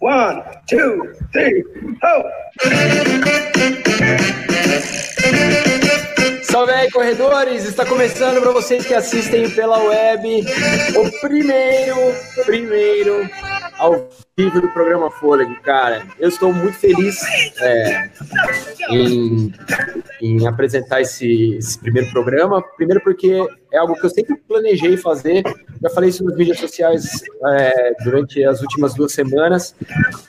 One, two, three, ho! Salve aí, corredores! Está começando para vocês que assistem pela web o primeiro, primeiro ao vivo do programa Fôlego, cara. Eu estou muito feliz é, em, em, apresentar esse, esse, primeiro programa. Primeiro porque é algo que eu sempre planejei fazer. Já falei isso nas mídias sociais é, durante as últimas duas semanas.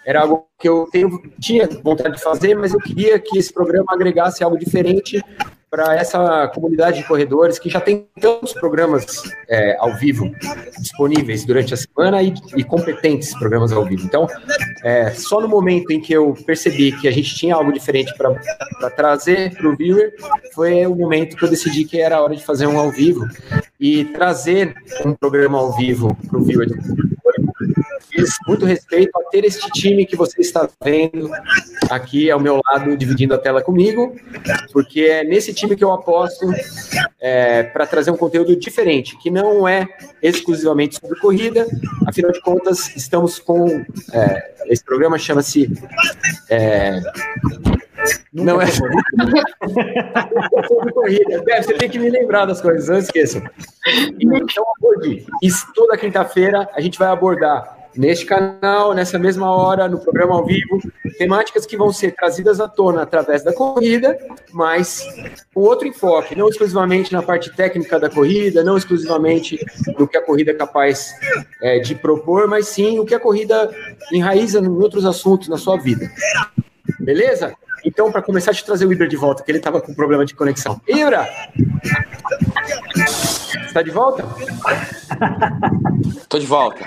Era algo que eu tenho, tinha vontade de fazer, mas eu queria que esse programa agregasse algo diferente para essa comunidade de corredores que já tem tantos programas é, ao vivo disponíveis durante a semana e, e competentes programas ao vivo. Então, é, só no momento em que eu percebi que a gente tinha algo diferente para trazer para o viewer, foi o momento que eu decidi que era hora de fazer um ao vivo e trazer um programa ao vivo para o viewer muito respeito a ter este time que você está vendo aqui ao meu lado, dividindo a tela comigo, porque é nesse time que eu aposto é, para trazer um conteúdo diferente, que não é exclusivamente sobre corrida, afinal de contas, estamos com. É, esse programa chama-se. É, não é sobre corrida. Deve, você tem que me lembrar das coisas, não esqueçam. Então, hoje, toda quinta-feira, a gente vai abordar neste canal, nessa mesma hora, no programa ao vivo, temáticas que vão ser trazidas à tona através da corrida, mas com outro enfoque, não exclusivamente na parte técnica da corrida, não exclusivamente do que a corrida é capaz é, de propor, mas sim o que a corrida enraiza em outros assuntos na sua vida. Beleza? Então, para começar, deixa eu trazer o Ibra de volta, que ele estava com problema de conexão. Ibra! Está de volta? Estou de volta.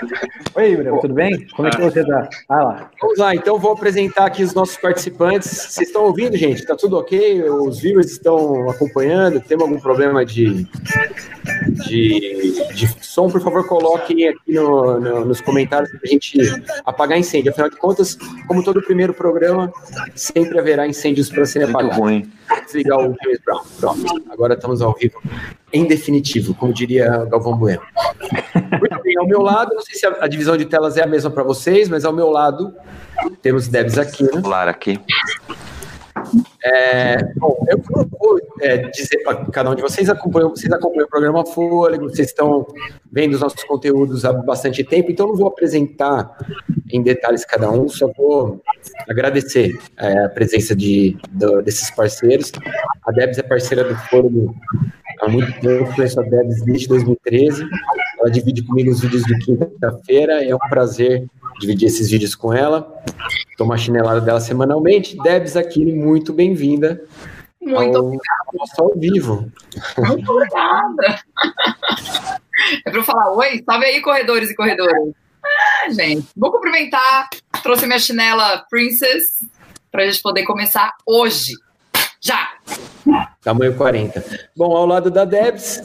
Oi, Ibra, tudo bem? Como é que você está? Ah lá. Vamos lá, então vou apresentar aqui os nossos participantes. Vocês estão ouvindo, gente? Está tudo ok? Os viewers estão acompanhando? Tem algum problema de, de, de som? Por favor, coloquem aqui no, no, nos comentários para a gente apagar incêndio. Afinal de contas, como todo primeiro programa, sempre haverá incêndios para serem apagados. Muito ruim. Desligar o James Brown. Pronto. Agora estamos ao vivo em definitivo, como diria Galvão Bueno. Muito bem, ao meu lado, não sei se a, divisão de telas é a mesma para vocês, mas ao meu lado temos Debs aqui. Né? Aqui. É, bom, eu vou é, dizer para cada um de vocês, acompanham, vocês acompanham o programa Fôlego, vocês estão vendo os nossos conteúdos há bastante tempo, então não vou apresentar em detalhes cada um, só vou agradecer é, a presença de, de, desses parceiros. A Debs é parceira do Fôlego há muito tempo, conheço a Debs desde 2013, ela divide comigo os vídeos de quinta-feira, é um prazer dividir esses vídeos com ela. Tomar chinelada dela semanalmente. Debs aqui, muito bem-vinda. Muito ao, obrigada. ao vivo. Muito obrigada. É para eu falar oi? Salve aí, corredores e corredoras. Ah, gente, vou cumprimentar. Trouxe minha chinela Princess para a gente poder começar hoje. Já! Tamanho 40. Bom, ao lado da Debs,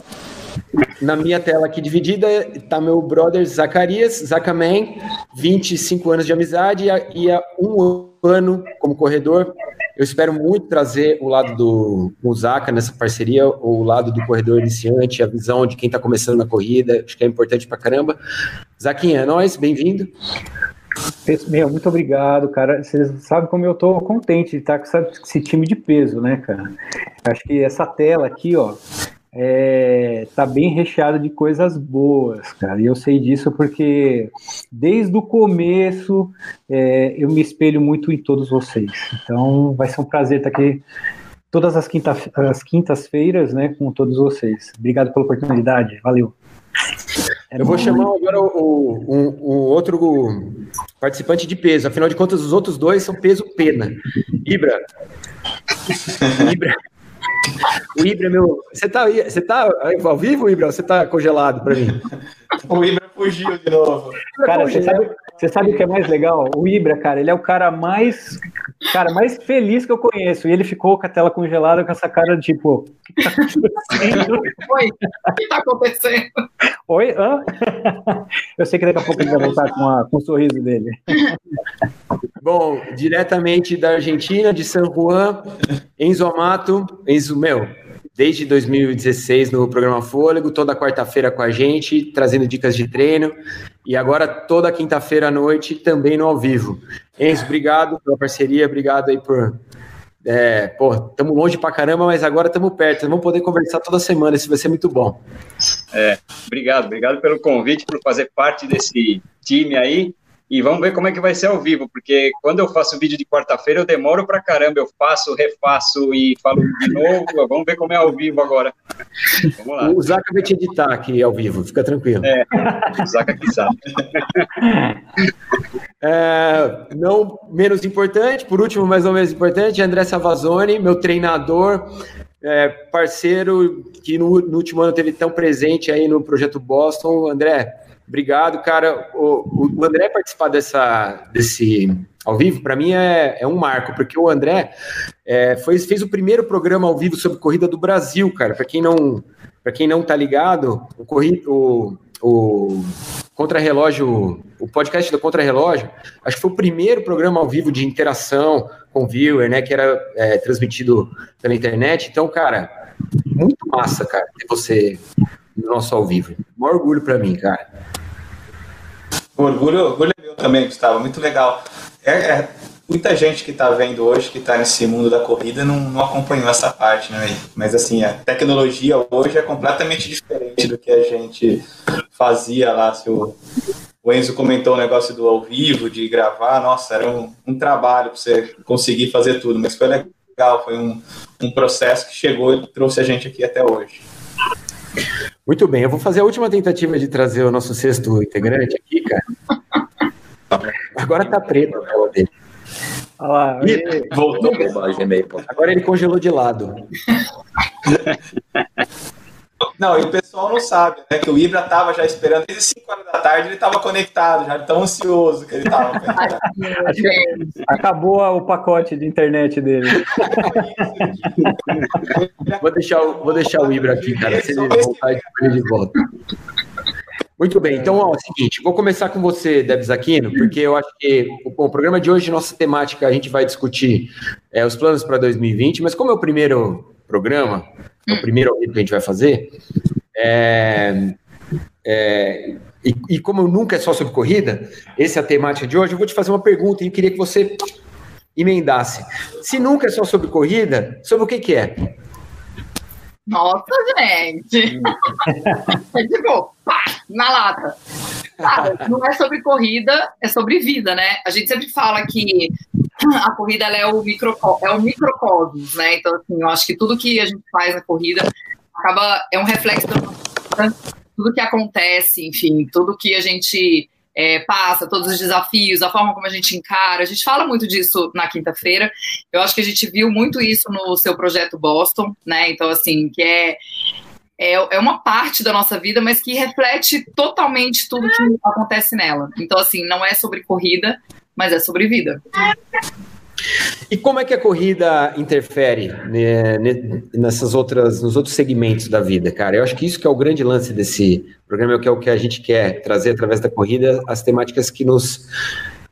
na minha tela aqui dividida está meu brother Zacarias, Zacaman, 25 anos de amizade e há um ano como corredor. Eu espero muito trazer o lado do Zaca nessa parceria, o lado do corredor iniciante, a visão de quem está começando na corrida, acho que é importante para caramba. Zaquinha, é nóis, bem-vindo. Meu, muito obrigado, cara. Vocês sabem como eu tô contente de estar com esse time de peso, né, cara? Acho que essa tela aqui, ó, é, tá bem recheado de coisas boas, cara. E eu sei disso porque desde o começo é, eu me espelho muito em todos vocês. Então vai ser um prazer estar aqui todas as, quinta, as quintas-feiras, né, com todos vocês. Obrigado pela oportunidade. Valeu. eu vou chamar agora o, o, o, outro participante de peso. Afinal de contas, os outros dois são peso pena. Ibra. Ibra. O Ibra, meu. Você tá, você tá ao vivo, Ibra? Você tá congelado para mim? o Ibra fugiu de novo. Cara, você sabe, você sabe o que é mais legal? O Ibra, cara, ele é o cara mais. Cara, mais feliz que eu conheço. E ele ficou com a tela congelada com essa cara de tipo. O que acontecendo? Oi, o que tá acontecendo? Oi? Hã? Eu sei que daqui a pouco ele vai voltar com, a, com o sorriso dele. Bom, diretamente da Argentina, de San Juan, Enzo Amato. Enzo, meu, desde 2016 no programa Fôlego, toda quarta-feira com a gente, trazendo dicas de treino. e agora toda quinta-feira à noite também no ao vivo. Enzo, obrigado pela parceria, obrigado aí por. É, pô, estamos longe pra caramba, mas agora estamos perto. Vamos poder conversar toda semana, isso vai ser muito bom. É, obrigado, obrigado pelo convite, por fazer parte desse time aí. E vamos ver como é que vai ser ao vivo, porque quando eu faço vídeo de quarta-feira, eu demoro pra caramba. Eu faço, refaço e falo de novo. Vamos ver como é ao vivo agora. Vamos lá. O Zaca vai te editar aqui ao vivo, fica tranquilo. É, o Zaca que sabe. É, não menos importante, por último, mais ou menos importante, André Savazone, meu treinador, é, parceiro que no, no, último ano teve tão presente aí no projeto Boston. André, Obrigado, cara. O, o André participar dessa, desse ao vivo, para mim é, é um marco, porque o André é, foi, fez o primeiro programa ao vivo sobre corrida do Brasil, cara. Para quem não para quem não tá ligado, o, o, o Contra-Relógio, o podcast do Contra-Relógio, acho que foi o primeiro programa ao vivo de interação com o viewer, né, que era é, transmitido pela internet. Então, cara, muito massa, cara, ter você no nosso ao vivo. Um orgulho para mim, cara. Orgulho, orgulho é meu também, Gustavo. Muito legal. É, é muita gente que está vendo hoje, que está nesse mundo da corrida, não, não, acompanhou essa parte, né? Mas assim, a tecnologia hoje é completamente diferente do que a gente fazia lá. Se o, o Enzo comentou o negócio do ao vivo, de gravar, nossa, era um, um trabalho para você conseguir fazer tudo, mas foi legal, foi um, um processo que chegou e trouxe a gente aqui até hoje. Muito bem, eu vou fazer a última tentativa de trazer o nosso sexto integrante aqui, cara. Agora tá preto a tela dele. Olha lá, ele... Voltou. Agora ele congelou de lado. Não, e o pessoal não sabe, né? Que o Ibra tava já esperando desde 5 horas da tarde, ele tava conectado, já tão ansioso que ele tava. Acabou o pacote de internet dele. vou, deixar, vou deixar o Ibra aqui, cara, se ele voltar de volta. Muito bem, então ó, é o seguinte, vou começar com você, Debs Aquino, porque eu acho que o, o programa de hoje, nossa temática, a gente vai discutir é, os planos para 2020, mas como é o primeiro programa, é o primeiro que a gente vai fazer. É, é, e, e, como nunca é só sobre corrida, essa é a temática de hoje, eu vou te fazer uma pergunta e eu queria que você emendasse. Se nunca é só sobre corrida, sobre o que, que é? Nossa, gente! é tipo, pá, na lata. Cara, não é sobre corrida, é sobre vida, né? A gente sempre fala que a corrida é o, é o microcosmos, né? Então, assim, eu acho que tudo que a gente faz na corrida acaba, é um reflexo da nossa tudo que acontece, enfim, tudo que a gente é, passa, todos os desafios, a forma como a gente encara. A gente fala muito disso na quinta-feira. Eu acho que a gente viu muito isso no seu projeto Boston, né? Então, assim, que é, é, é uma parte da nossa vida, mas que reflete totalmente tudo que acontece nela. Então, assim, não é sobre corrida, mas é sobre vida. E como é que a corrida interfere né, nessas outras, nos outros segmentos da vida, cara? Eu acho que isso que é o grande lance desse programa, que é o que a gente quer trazer através da corrida, as temáticas que nos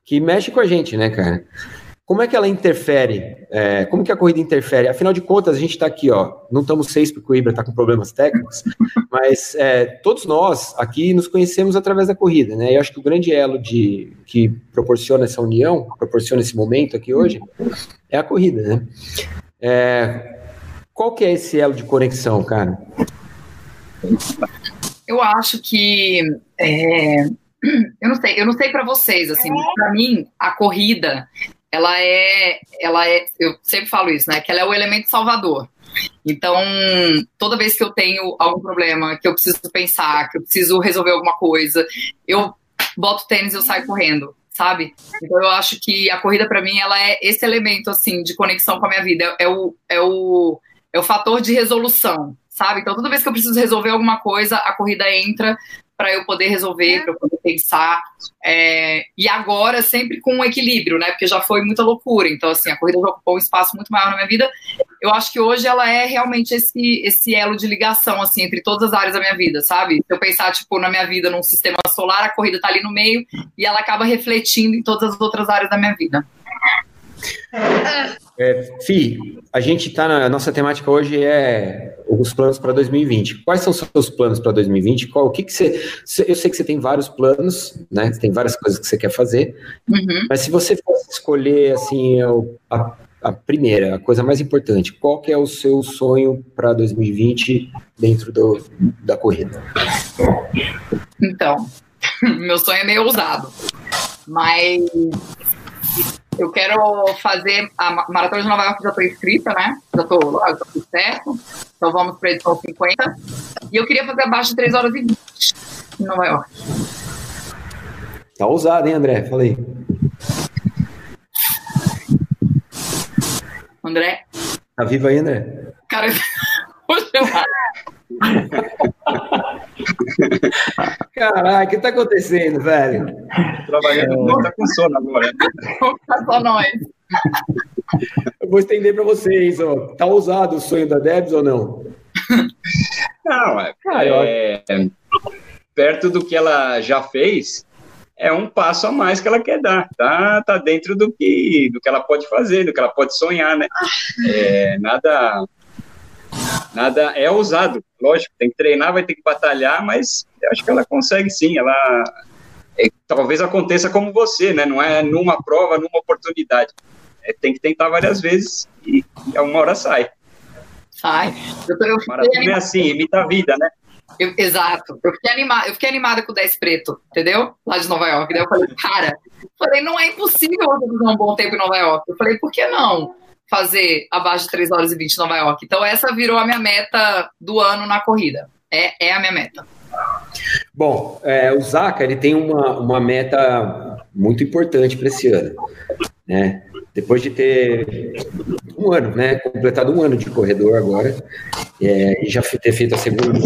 que mexem com a gente, né, cara? Como é que ela interfere? É, como que a corrida interfere? Afinal de contas, a gente está aqui, ó. Não estamos seis porque o Ibra está com problemas técnicos, mas é, todos nós aqui nos conhecemos através da corrida, né? Eu acho que o grande elo de que proporciona essa união, proporciona esse momento aqui hoje, é a corrida, né? É, qual que é esse elo de conexão, cara? Eu acho que é, eu não sei, eu não sei para vocês, assim, para mim a corrida ela é, ela é, eu sempre falo isso, né? Que ela é o elemento salvador. Então, toda vez que eu tenho algum problema, que eu preciso pensar, que eu preciso resolver alguma coisa, eu boto tênis e eu saio correndo, sabe? Então, eu acho que a corrida para mim ela é esse elemento assim de conexão com a minha vida, é o é o é o fator de resolução, sabe? Então, toda vez que eu preciso resolver alguma coisa, a corrida entra para eu poder resolver, para eu poder pensar. É, e agora, sempre com um equilíbrio, né? Porque já foi muita loucura. Então, assim, a corrida já ocupou um espaço muito maior na minha vida. Eu acho que hoje ela é realmente esse, esse elo de ligação, assim, entre todas as áreas da minha vida, sabe? Se eu pensar, tipo, na minha vida num sistema solar, a corrida tá ali no meio e ela acaba refletindo em todas as outras áreas da minha vida. É, Fi, a gente tá na a nossa temática hoje é os planos para 2020. Quais são os seus planos para 2020? Qual, o que, que você. Eu sei que você tem vários planos, né? Você tem várias coisas que você quer fazer. Uhum. Mas se você fosse escolher assim a, a primeira, a coisa mais importante, qual que é o seu sonho para 2020 dentro do, da corrida? Então, meu sonho é meio ousado, mas eu quero fazer a Maratona de Nova York, já estou inscrita, né? Já estou lá, já tudo certo. Então vamos para a edição 50. E eu queria fazer abaixo de 3 horas e 20 em Nova York. Tá ousado, hein, André? Falei. André? Tá vivo aí, André? Cara, vou chamar. Caraca, o que tá acontecendo, velho? Trabalhando, tá com sono agora. Tá só nós. Eu vou estender para vocês, ó. Tá ousado o sonho da Debs ou não? Não, é, Ah, é, perto do que ela já fez, é um passo a mais que ela quer dar. Tá, tá dentro do que, do que ela pode fazer, do que ela pode sonhar, né? É, nada, nada é ousado. Lógico, tem que treinar, vai ter que batalhar, mas eu acho que ela consegue sim. Ela é, talvez aconteça como você, né? Não é numa prova, numa oportunidade. É, tem que tentar várias vezes e, e uma hora sai. Sai. Eu, Maratona é assim, imita a vida, né? Eu- exato. Eu fiquei, animada, eu fiquei animada com o 10 preto, entendeu? Lá de Nova York. Daí eu falei, cara, eu falei, não é impossível você fazer um bom tempo em Nova York. Eu falei, por que não fazer abaixo de 3 horas e 20 em Nova York? Então essa virou a minha meta do ano na corrida. É, é a minha meta. Bom, é, o Zaca ele tem uma, uma meta muito importante para esse ano, né? Depois de ter um ano, né? Completado um ano de corredor agora, é, e já ter feito a segunda,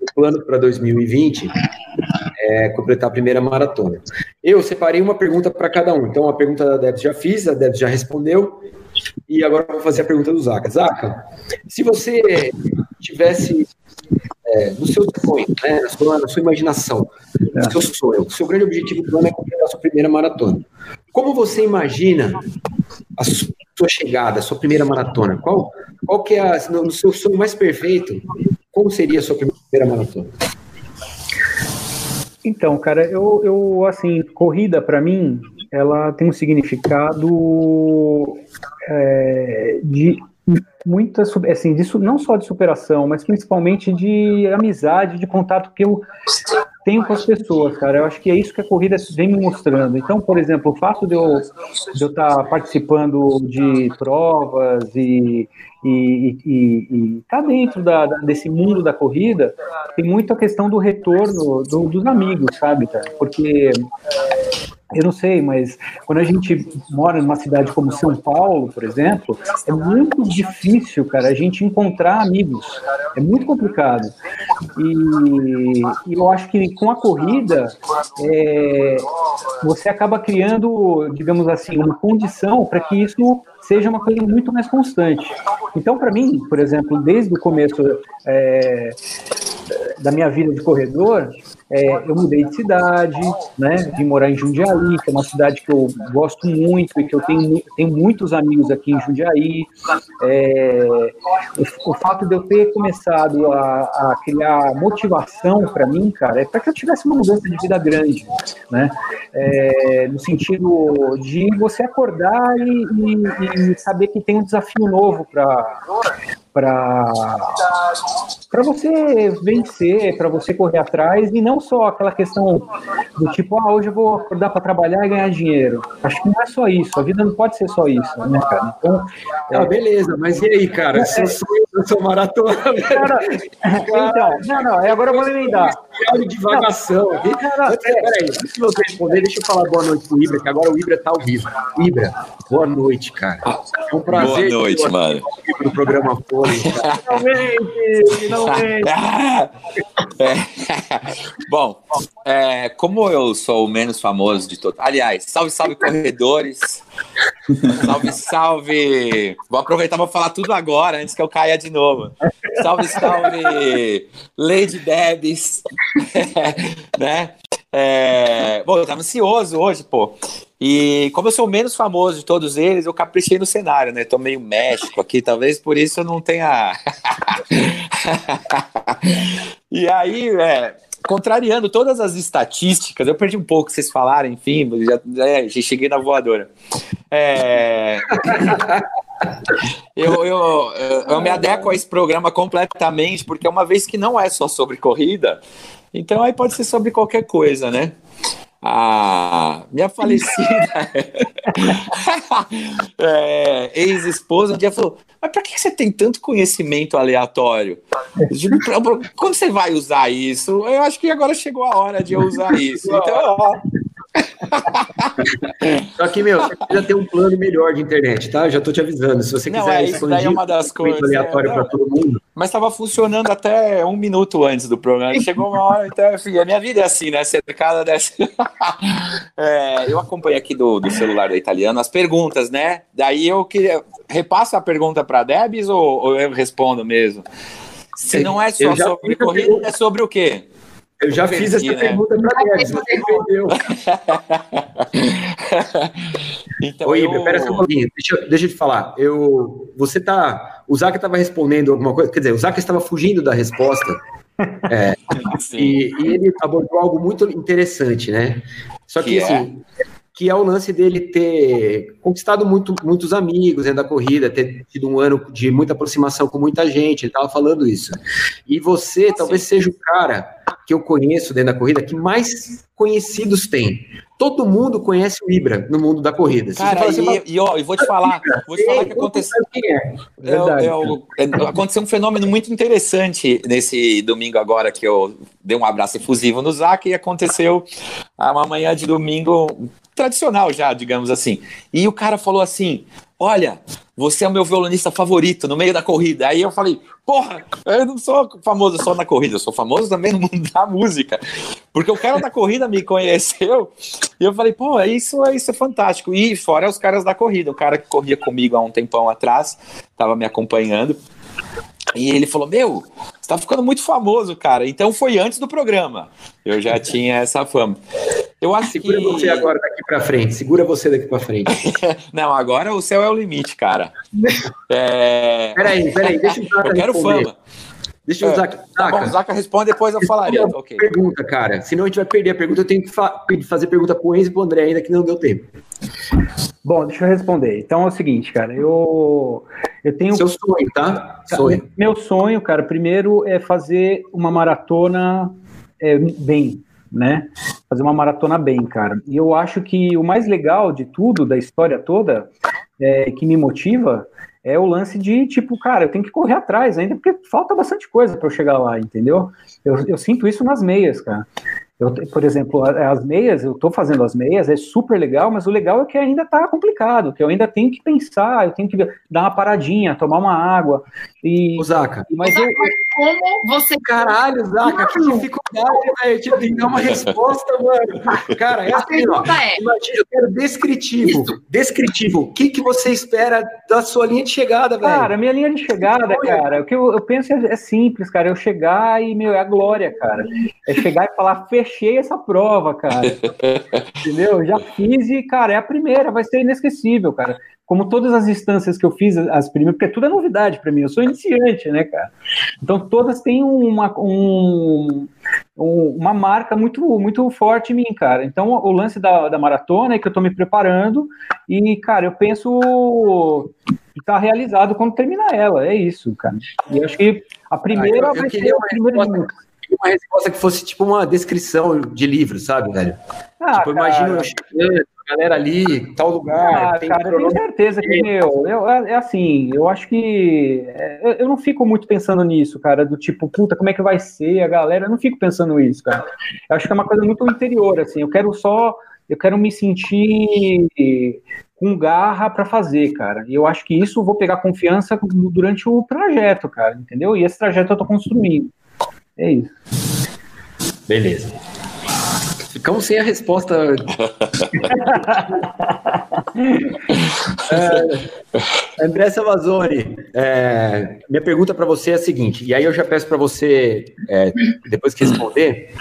o plano para 2020 é completar a primeira maratona. Eu separei uma pergunta para cada um. Então, a pergunta da Debs já fiz, a Debs já respondeu, e agora vou fazer a pergunta do Zaca. Zaca, se você tivesse é, no seu sonho, né, na, sua, na sua imaginação, no seu sonho, o seu grande objetivo do ano é completar a sua primeira maratona. Como você imagina a su- sua chegada, a sua primeira maratona? Qual, qual que é, a, no, no seu sonho mais perfeito, como seria a sua primeira maratona? Então, cara, eu, eu assim, corrida para mim, ela tem um significado é, de muita, assim, su- não só de superação, mas principalmente de amizade, de contato que eu tenho com as pessoas, cara. Eu acho que é isso que a corrida vem me mostrando. Então, por exemplo, o fato de eu estar participando de provas e e, e, e tá dentro da, da- desse mundo da corrida, tem muito a questão do retorno do- dos amigos, sabe, cara? Porque eu não sei, mas quando a gente mora numa cidade como São Paulo, por exemplo, é muito difícil, cara, a gente encontrar amigos. É muito complicado. E, e eu acho que com a corrida, é, você acaba criando, digamos assim, uma condição para que isso seja uma coisa muito mais constante. Então, para mim, por exemplo, desde o começo é, da minha vida de corredor, é, eu mudei de cidade, né? Vim morar em Jundiaí, que é uma cidade que eu gosto muito e que eu tenho, tenho muitos amigos aqui em Jundiaí. É, o, o fato de eu ter começado a, a criar motivação para mim, cara, é para que eu tivesse uma mudança de vida grande, né? É, no sentido de você acordar e, e- e saber que tem um desafio novo para para você vencer, para você correr atrás e não só aquela questão do tipo, ah, hoje eu vou acordar para trabalhar e ganhar dinheiro. Acho que não é só isso, a vida não pode ser só isso, né, cara? Então, Ah, beleza, mas e aí, cara? Seu sonho da sua maratona, velho? cara, então, não, não, é agora eu vou emendar. Olha de divagação aqui. Antes, Peraí, antes de você responder, deixa eu falar boa noite pro Ibra, que agora o Ibra tá ao vivo. Ibra, boa noite, cara. É um prazer. Boa noite, mano. No programa cara. Finalmente, finalmente. É. Bom, é, como eu sou o menos famoso de todos. Aliás, salve, salve, corredores. Salve, salve. Vou aproveitar para falar tudo agora, antes que eu caia de novo. Salve, salve, Lady Debs. né? É, bom, eu tava ansioso hoje, pô. E como eu sou o menos famoso de todos eles, eu caprichei no cenário, né? Tô meio México aqui, talvez por isso eu não tenha. e aí, é, contrariando todas as estatísticas, eu perdi um pouco vocês falaram, enfim, já, é, já cheguei na voadora. É... eu, eu, eu me adequo a esse programa completamente, porque uma vez que não é só sobre corrida, então aí pode ser sobre qualquer coisa, né? a minha falecida é, ex-esposa um dia falou: Mas para que você tem tanto conhecimento aleatório? Quando você vai usar isso? Eu acho que agora chegou a hora de eu usar isso. Então, ó, só que, meu, você precisa ter um plano melhor de internet, tá? Já tô te avisando. Se você não, quiser é, isso daí é uma das coisas. aleatório é, para todo mundo. Mas estava funcionando até um minuto antes do programa. Chegou uma hora, então, enfim, a minha vida é assim, né? Cercada dessa. é, eu acompanho aqui do, do celular da italiano as perguntas, né? Daí eu queria. Repasso a pergunta para Debs ou, ou, eu respondo mesmo? Se não é só sobre corrida, é sobre o quê? Eu já fiz essa né? pergunta para Debs, você entendeu? então, Oi, eu... pera só um pouquinho, deixa, deixa eu te falar. Eu, você tá. O Zaca estava respondendo alguma coisa, quer dizer, o Zaca estava fugindo da resposta. É, e, e, ele abordou algo muito interessante, né? Só que, que assim, é? Que é o lance dele ter conquistado muito, muitos amigos dentro da corrida, ter tido um ano de muita aproximação com muita gente, ele estava falando isso. E você talvez seja o cara que eu conheço dentro da corrida que mais conhecidos tem. Todo mundo conhece o Ibra no mundo da corrida. Cara, assim, e, e, ó, e vou te falar, vou te falar que aconteceu. É. Verdade, é, é, aconteceu um fenômeno muito interessante nesse domingo agora que eu dei um abraço efusivo no Zac e aconteceu uma manhã de domingo tradicional já, digamos assim. E o cara falou assim: Olha, você é o meu violonista favorito no meio da corrida. Aí eu falei, porra, eu não sou famoso só na corrida, eu sou famoso também no mundo da música. Porque o cara da corrida me conheceu e eu falei, pô, isso, isso é fantástico. E fora os caras da corrida, o cara que corria comigo há um tempão atrás, estava me acompanhando. E ele falou: Meu, você tá ficando muito famoso, cara. Então foi antes do programa. Eu já tinha essa fama. Eu acho Segura que... você agora daqui para frente. Segura você daqui para frente. Não, agora o céu é o limite, cara. É... Peraí, peraí, deixa eu Eu quero responder. fama. Deixa eu usar. É, tá bom, Zaca responde, depois eu falaria. Okay. Pergunta, cara. Senão a gente vai perder a pergunta. Eu tenho que fa fazer pergunta pro Enzo e pro André ainda, que não deu tempo. Bom, deixa eu responder. Então é o seguinte, cara. Eu, eu tenho. Seu sonho, tá? Sonho. Meu sonho, cara, primeiro é fazer uma maratona é, bem, né? Fazer uma maratona bem, cara. E eu acho que o mais legal de tudo, da história toda, é, que me motiva, é o lance de, tipo, cara, eu tenho que correr atrás ainda, porque falta bastante coisa para eu chegar lá, entendeu? Eu, eu sinto isso nas meias, cara. Eu, por exemplo, as meias, eu estou fazendo as meias, é super legal, mas o legal é que ainda está complicado, que eu ainda tenho que pensar, eu tenho que dar uma paradinha, tomar uma água. E, o Zaca. Mas eu, como você. Caralho, Zaca, que dificuldade, velho. Tipo, tem que dar uma resposta, mano. Cara, é assim, ó. É... Imagina, eu quero descritivo. Isso. Descritivo. O que, que você espera da sua linha de chegada, velho? Cara, minha linha de chegada, cara, o que eu, eu penso é, é, simples, cara. Eu chegar e, meu, é a glória, cara. É chegar e falar, fechei essa prova, cara. Entendeu? Já fiz e, cara, é a primeira, vai ser inesquecível, cara como todas as instâncias que eu fiz, as primeiras, porque tudo é novidade para mim, eu sou iniciante, né, cara? Então todas têm uma, um, uma marca muito, muito forte em mim, cara. Então o lance da, da maratona é que eu estou me preparando e, cara, eu penso que tá realizado quando terminar ela, é isso, cara. E acho que a primeira ah, eu, eu vai ser a primeira uma resposta que fosse tipo uma descrição de livro, sabe, velho? Ah, tipo, imagina eu chegando, galera ali, tal lugar. Ah, tem cara, eu tenho certeza que, meu, eu, é, é, assim, eu acho que. É, eu não fico muito pensando nisso, cara, do tipo, puta, como é que vai ser a galera? Eu não fico pensando nisso, cara. Eu acho que é uma coisa muito interior, assim. Eu quero só. Eu quero me sentir com garra para fazer, cara. E eu acho que isso eu vou pegar confiança durante o trajeto, cara, entendeu? E esse trajeto eu tô construindo. É isso. Beleza. Ficamos sem a resposta. é, André Salvazone, é, minha pergunta para você é a seguinte, e aí eu já peço para você, é, depois que responder,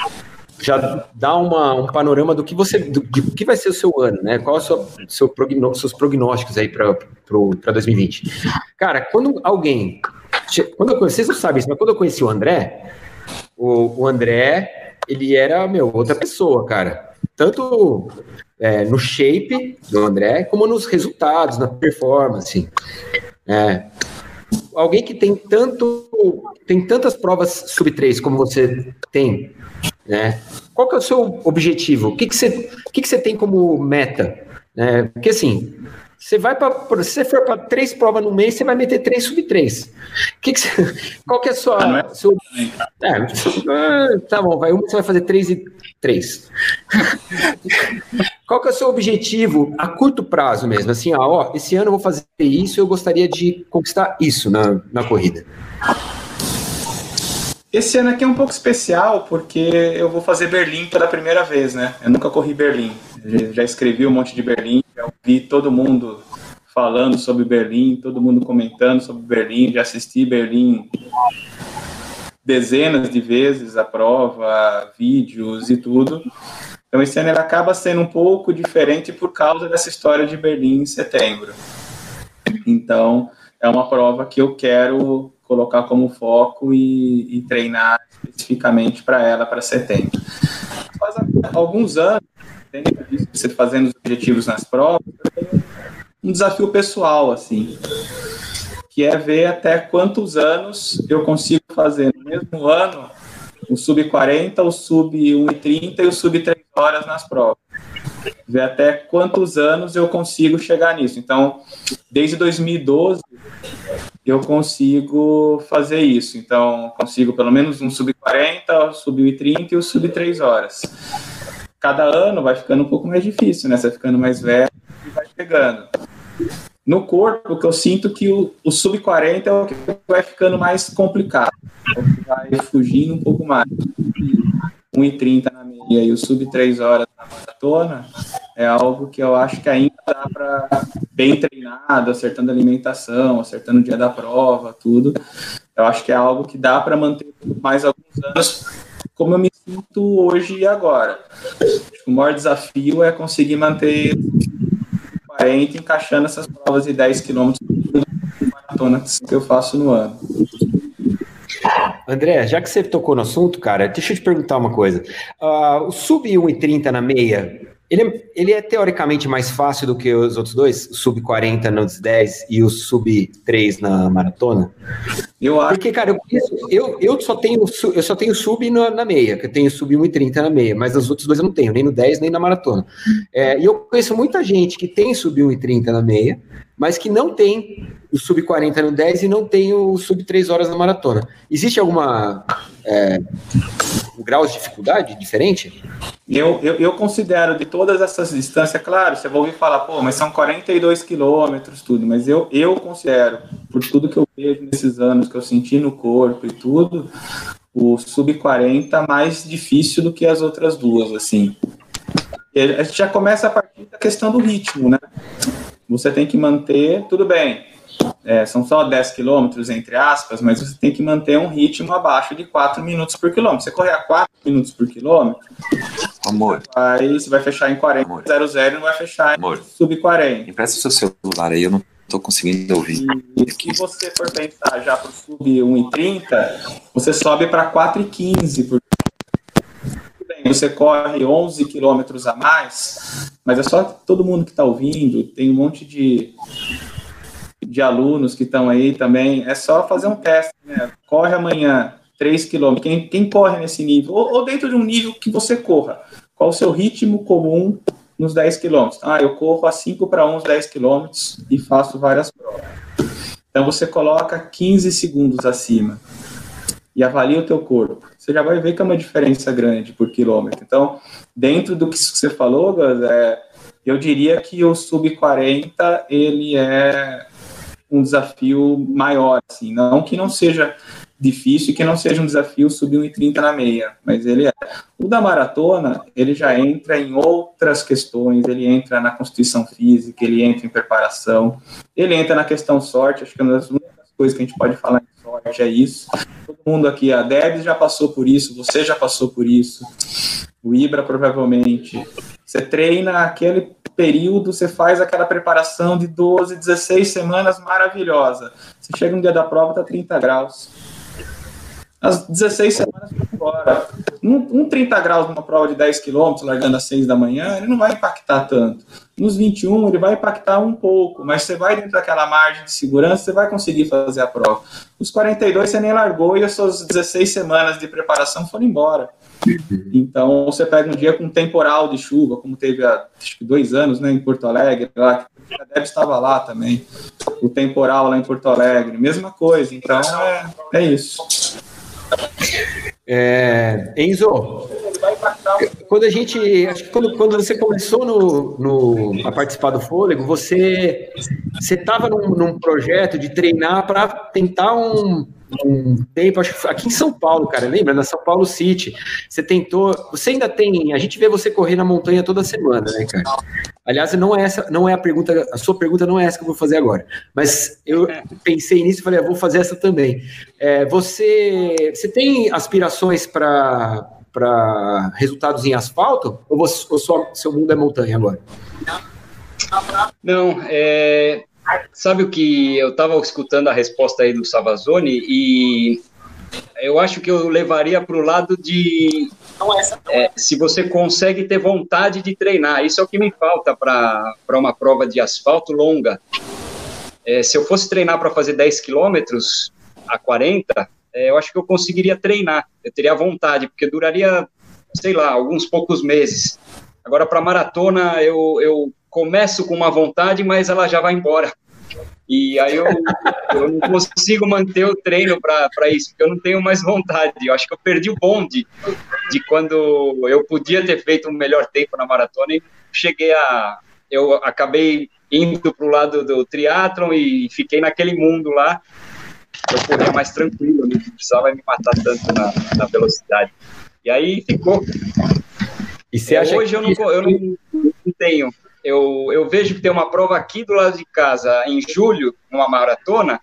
já dá uma, um panorama do que você, do, que vai ser o seu ano, né? Qual é o seu progno, seus prognósticos aí para 2020? Cara, quando alguém, quando eu, vocês não sabem isso, mas quando eu conheci o André, o, o André, ele era meu outra pessoa, cara. Tanto é, no shape do André, como nos resultados, na performance. É, alguém que tem tanto tem tantas provas sub 3 como você tem, né? Qual que é o seu objetivo? O que, que, você, o que, que você tem como meta? É, porque assim, você vai para. Se você for para três provas no mês, você vai meter três sub três. Que que você, qual que é a sua. Ah, é? Seu, é, tá bom, vai uma você vai fazer três e três. qual que é o seu objetivo a curto prazo mesmo? Assim, ah, ó, esse ano eu vou fazer isso, eu gostaria de conquistar isso na, na corrida. Esse ano aqui é um pouco especial porque eu vou fazer Berlim pela primeira vez, né? Eu nunca corri Berlim. Já escrevi um monte de Berlim, já ouvi todo mundo falando sobre Berlim, todo mundo comentando sobre Berlim, já assisti Berlim dezenas de vezes a prova, vídeos e tudo. Então esse ano ele acaba sendo um pouco diferente por causa dessa história de Berlim em setembro. Então é uma prova que eu quero colocar como foco e, e treinar especificamente para ela para setembro. Faz alguns anos, disso, você fazendo os objetivos nas provas, um desafio pessoal, assim, que é ver até quantos anos eu consigo fazer no mesmo ano o sub-40, o sub-1,30 e o sub-3 horas nas provas. Ver até quantos anos eu consigo chegar nisso. Então, desde 2012, eu consigo fazer isso. Então, consigo pelo menos um sub-40, sub-30 e o sub-3 horas. Cada ano vai ficando um pouco mais difícil, né? Você vai ficando mais velho e vai pegando. No corpo, que eu sinto que o, o sub-40 é o que vai ficando mais complicado. Vai fugindo um pouco mais. 1,30 na meia e o sub 3 horas na maratona é algo que eu acho que ainda dá para bem treinado, acertando a alimentação, acertando o dia da prova, tudo. Eu acho que é algo que dá para manter mais alguns anos, como eu me sinto hoje e agora. O maior desafio é conseguir manter 40 encaixando essas provas de 10 quilômetros maratona que eu faço no ano. André, já que você tocou no assunto, cara, deixa eu te perguntar uma coisa. Uh, o sub 1,30 na meia, ele é, ele é, teoricamente mais fácil do que os outros dois? O sub 40 nos 10 e o sub 3 na maratona? Eu acho. Porque, cara, eu, eu, eu, só, tenho, eu só tenho sub na, na meia, que eu tenho sub 1,30 na meia, mas os outros dois eu não tenho, nem no 10, nem na maratona. É, e eu conheço muita gente que tem sub 1,30 na meia, mas que não tem o sub 40 no 10 e não tem o sub 3 horas na maratona. Existe alguma é, um grau de dificuldade diferente? Eu, eu, eu, considero de todas essas distâncias, claro, você vai ouvir falar, pô, mas são 42 quilômetros, tudo, mas eu, eu considero, por tudo que eu vejo nesses anos, que eu senti no corpo e tudo, o sub 40 mais difícil do que as outras duas, assim. A gente já começa a partir da questão do ritmo, né? você tem que manter, tudo bem, é, são só 10 quilômetros, entre aspas, mas você tem que manter um ritmo abaixo de 4 minutos por quilômetro. Você correr a 4 minutos por quilômetro, Amor. Aí você vai fechar em 40, Amor. 00 e não vai fechar Amor. em sub 40. Empresta o seu celular aí, eu não estou conseguindo ouvir. E se você for pensar já para o sub 1,30, você sobe para 4,15 por você corre 11 quilômetros a mais, mas é só todo mundo que está ouvindo, tem um monte de, de alunos que estão aí também, é só fazer um teste, né? Corre amanhã 3 quilômetros, quem, quem corre nesse nível, ou, ou, dentro de um nível que você corra, qual o seu ritmo comum nos 10 quilômetros? Ah, eu corro a 5 para 11, 10 quilômetros e faço várias provas. Então você coloca 15 segundos acima e avalia o teu corpo, você já vai ver que é uma diferença grande por quilômetro. Então, dentro do que você falou, é, eu diria que o sub-40 ele é um desafio maior, assim, não que não seja difícil e que não seja um desafio subir 1,30 na meia, mas ele é. O da maratona, ele já entra em outras questões, ele entra na constituição física, ele entra em preparação, ele entra na questão sorte, acho que uma das únicas coisas que a gente pode falar em sorte é isso. Todo mundo aqui, a Debs já passou por isso, você já passou por isso. o Ibra provavelmente. Você treina aquele período, você faz aquela preparação de 12, 16 semanas maravilhosa. Você chega um dia da prova, tá 30 graus. As 16 semanas foi embora. Um, um 30 graus numa prova de 10 km, largando às 6 da manhã, ele não vai impactar tanto. Nos 21, ele vai impactar um pouco, mas você vai dentro daquela margem de segurança, você vai conseguir fazer a prova. Os 42 você nem largou e as suas 16 semanas de preparação foram embora. Então, você pega um dia com um temporal de chuva, como teve há acho que dois anos né, em Porto Alegre, lá, a Deb estava lá também, o temporal lá em Porto Alegre, mesma coisa. Então, é, é isso. É, Enzo, quando a gente, acho que quando, quando você começou no, no, a participar do Fôlego, você estava num, num, projeto de treinar para tentar um, um tempo, acho que aqui em São Paulo, cara, lembra? Na São Paulo City. Você tentou, você ainda tem, a gente vê você correr na montanha toda semana, né, cara? Aliás, não é essa, não é a pergunta, a sua pergunta não é essa que eu vou fazer agora. Mas eu pensei nisso e falei, ah, vou fazer essa também. É, você, você tem aspirações para para resultados em asfalto? Ou, você, ou só, seu mundo é montanha agora? Não, é, sabe o que eu estava escutando a resposta aí do Savazone e eu acho que eu levaria para o lado de é, se você consegue ter vontade de treinar. Isso é o que me falta para uma prova de asfalto longa. É, se eu fosse treinar para fazer 10 quilômetros a 40, é, eu acho que eu conseguiria treinar, eu teria vontade, porque duraria, sei lá, alguns poucos meses. Agora, para maratona, eu, eu começo com uma vontade, mas ela já vai embora. E aí eu, eu não consigo manter o treino para isso, porque eu não tenho mais vontade. Eu acho que eu perdi o bonde de quando eu podia ter feito um melhor tempo na maratona e cheguei a. Eu acabei indo para o lado do triatlon e fiquei naquele mundo lá eu corria mais tranquilo, não precisava me matar tanto na, na velocidade. E aí ficou. E você acha Hoje que... eu, não, eu não, não tenho. Eu, eu vejo que tem uma prova aqui do lado de casa em julho, numa maratona,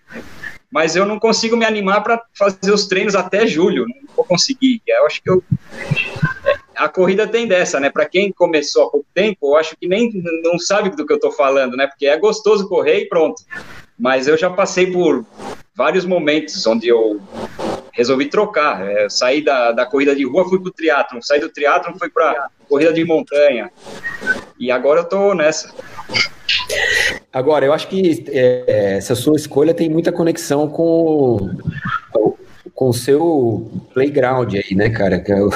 mas eu não consigo me animar para fazer os treinos até julho, não vou conseguir. Eu acho que eu, a corrida tem dessa, né? Para quem começou há pouco tempo, eu acho que nem não sabe do que eu estou falando, né? Porque é gostoso correr e pronto. Mas eu já passei por vários momentos onde eu resolvi trocar. É, saí da, da corrida de rua, fui para o triatlon. Saí do triatlon, fui para corrida de montanha. E agora eu estou nessa. Agora, eu acho que é, essa sua escolha tem muita conexão com com o seu playground aí, né, cara? Que é, o,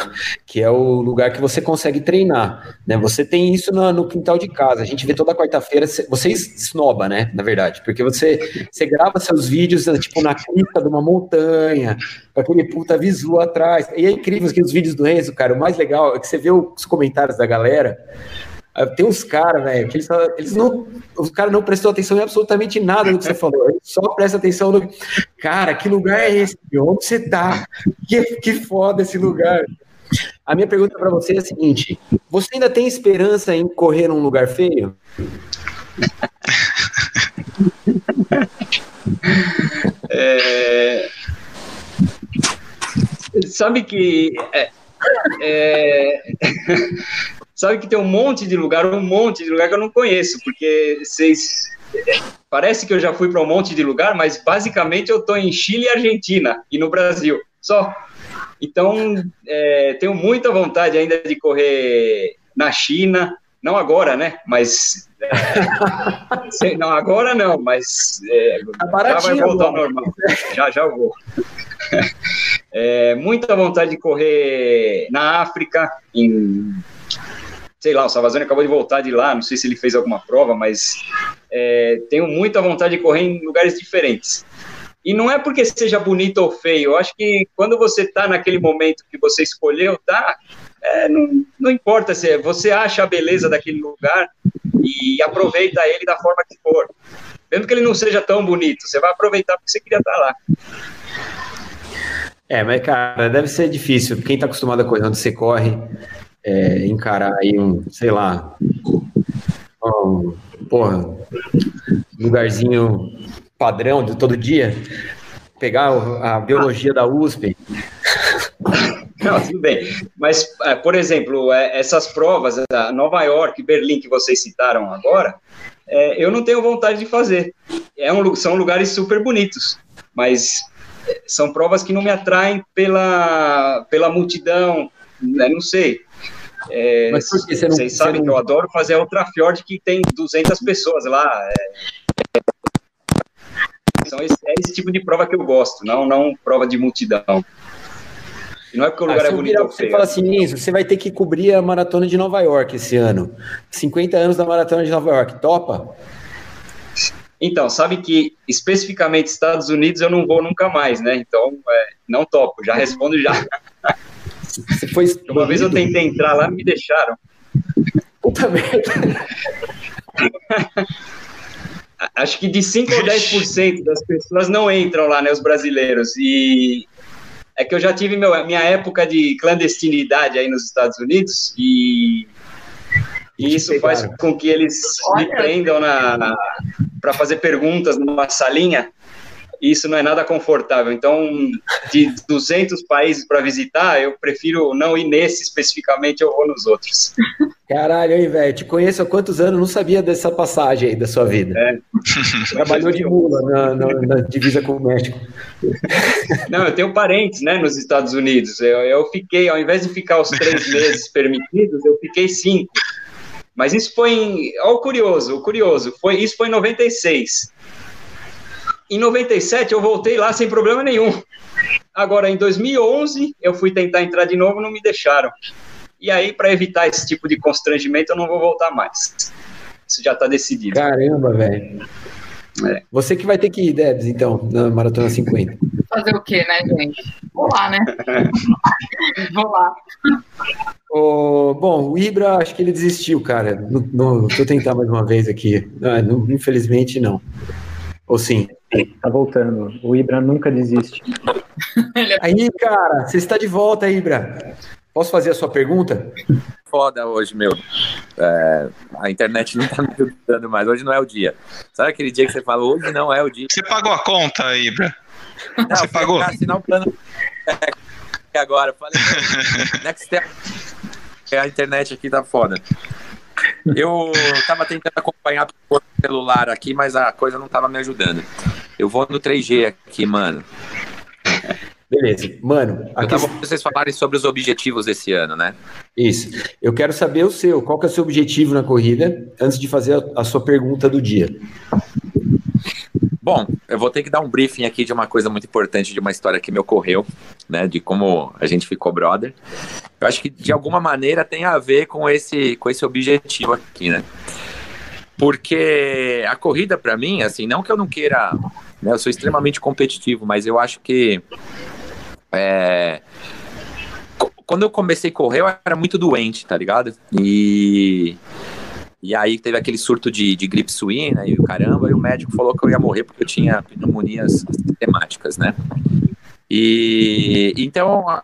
que é o lugar que você consegue treinar, né? Você tem isso no, no quintal de casa. A gente vê toda quarta-feira, você esnoba, né? Na verdade, porque você, você grava seus vídeos, né, tipo, na crista de uma montanha, com aquele puta visual atrás. E é incrível que os vídeos do Enzo, cara, o mais legal é que você vê os comentários da galera. Tem uns caras, velho, que eles, eles não. Os caras não prestou atenção em absolutamente nada do que você falou. Eles só presta atenção no. Cara, que lugar é esse? Onde você tá? Que, que foda esse lugar. A minha pergunta para você é a seguinte: você ainda tem esperança em correr num lugar feio? É... Sabe que é, é... sabe que tem um monte de lugar, um monte de lugar que eu não conheço, porque vocês. Parece que eu já fui para um monte de lugar, mas basicamente eu estou em Chile e Argentina e no Brasil, só. Então, é, tenho muita vontade ainda de correr na China, não agora, né? Mas. É, não, agora não, mas. É, tá já vai voltar ao normal. Já, já vou. É, muita vontade de correr na África, em sei lá, o Salvazone acabou de voltar de lá, não sei se ele fez alguma prova, mas é, tenho muita vontade de correr em lugares diferentes. E não é porque seja bonito ou feio, eu acho que quando você está naquele momento que você escolheu, tá? É, não, não importa se é, você acha a beleza daquele lugar e aproveita ele da forma que for. Mesmo que ele não seja tão bonito, você vai aproveitar porque você queria estar tá lá. É, mas cara, deve ser difícil. Quem está acostumado a correr onde você corre, é, encarar aí um, sei lá, um, porra, lugarzinho padrão de todo dia, pegar a biologia da USP. Não, tudo bem. Mas, é, por exemplo, é, essas provas, Nova York, Berlim, que vocês citaram agora, é, eu não tenho vontade de fazer. É um, são lugares super bonitos, mas são provas que não me atraem pela, pela multidão, né, não sei. É, Mas por que você não, vocês você sabem não... que eu adoro fazer a outra Fjord que tem 200 pessoas lá. É, então, esse, é esse tipo de prova que eu gosto, não, não prova de multidão. Não é porque o ah, lugar ah, é bonito. Você fala assim, Enzo, você vai ter que cobrir a maratona de Nova York esse ano. 50 anos da maratona de Nova York, topa? Então, sabe que especificamente Estados Unidos eu não vou nunca mais, né? Então, é, não topo, já respondo já. Você foi Uma vez eu tentei entrar lá, me deixaram. Puta merda. Acho que de 5 ou 10% das pessoas não entram lá, né, os brasileiros. E é que eu já tive meu, minha época de clandestinidade aí nos Estados Unidos e, e isso faz com que eles me prendam na, na para fazer perguntas numa salinha isso não é nada confortável. Então, de 200 países para visitar, eu prefiro não ir nesse especificamente, eu vou nos outros. Caralho, aí, velho, te conheço há quantos anos, não sabia dessa passagem aí da sua vida. É. Trabalhou de mula na, na, na, divisa com o México. Não, eu tenho parentes, né, nos Estados Unidos. Eu, eu fiquei, ao invés de ficar os três meses permitidos, eu fiquei cinco. Mas isso foi em. Olha o curioso, o curioso. Foi, isso foi em 96. Em 97 eu voltei lá sem problema nenhum. Agora, em 2011, eu fui tentar entrar de novo, não me deixaram. E aí, para evitar esse tipo de constrangimento, eu não vou voltar mais. Isso já está decidido. Caramba, velho. É. Você que vai ter que ir, Debs, então, na Maratona 50. Fazer o quê, né, gente? Vou lá, né? Vou lá. Oh, bom, o Ibra, acho que ele desistiu, cara. Não, vou tentar mais uma vez aqui. Não, infelizmente, não. Ou sim? Tá voltando. O Ibra nunca desiste. Aí, cara, você está de volta, Ibra. Posso fazer a sua pergunta? Foda hoje, meu. É, a internet não tá me ajudando mais. Hoje não é o dia. Sabe aquele dia que você fala, hoje não é o dia? Você pagou a conta, Ibra? Não, você pagou? Assinar um plano é, agora. Falei, next step. A internet aqui tá foda. Eu tava tentando acompanhar pelo celular aqui, mas a coisa não tava me ajudando. Eu vou no 3G aqui, mano. Beleza. Mano, aqui... eu tava vocês falarem sobre os objetivos desse ano, né? Isso. Eu quero saber o seu. Qual que é o seu objetivo na corrida, antes de fazer a, a sua pergunta do dia. Bom, eu vou ter que dar um briefing aqui de uma coisa muito importante, de uma história que me ocorreu, né, de como a gente ficou brother. Eu acho que de alguma maneira tem a ver com esse, com esse objetivo aqui, né? Porque a corrida para mim, assim, não que eu não queira, né, eu sou extremamente competitivo, mas eu acho que é, quando eu comecei a correr, eu era muito doente, tá ligado? E e aí teve aquele surto de, de gripe suína e o caramba, e o médico falou que eu ia morrer porque eu tinha pneumonias sistemáticas, né? E então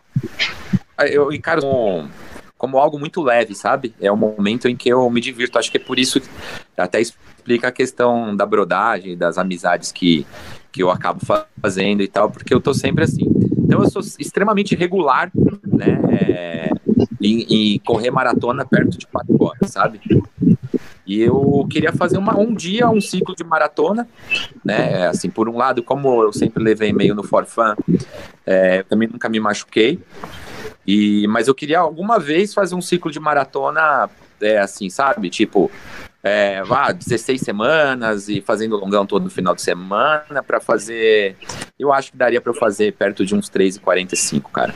eu encaro como, como algo muito leve, sabe? É um momento em que eu me divirto. Acho que é por isso que até explica a questão da brodagem, das amizades que, que eu acabo fazendo e tal, porque eu tô sempre assim. Então eu sou extremamente regular, né? É, em, em correr maratona perto de quatro horas, sabe? E eu queria fazer uma, um dia, um ciclo de maratona, né? Assim, por um lado, como eu sempre levei meio no forfã, é, também nunca me machuquei. E, mas eu queria alguma vez fazer um ciclo de maratona, é, assim, sabe? Tipo, é, vá, 16 semanas e fazendo longão todo no final de semana para fazer. Eu acho que daria para eu fazer perto de uns 3,45, cara.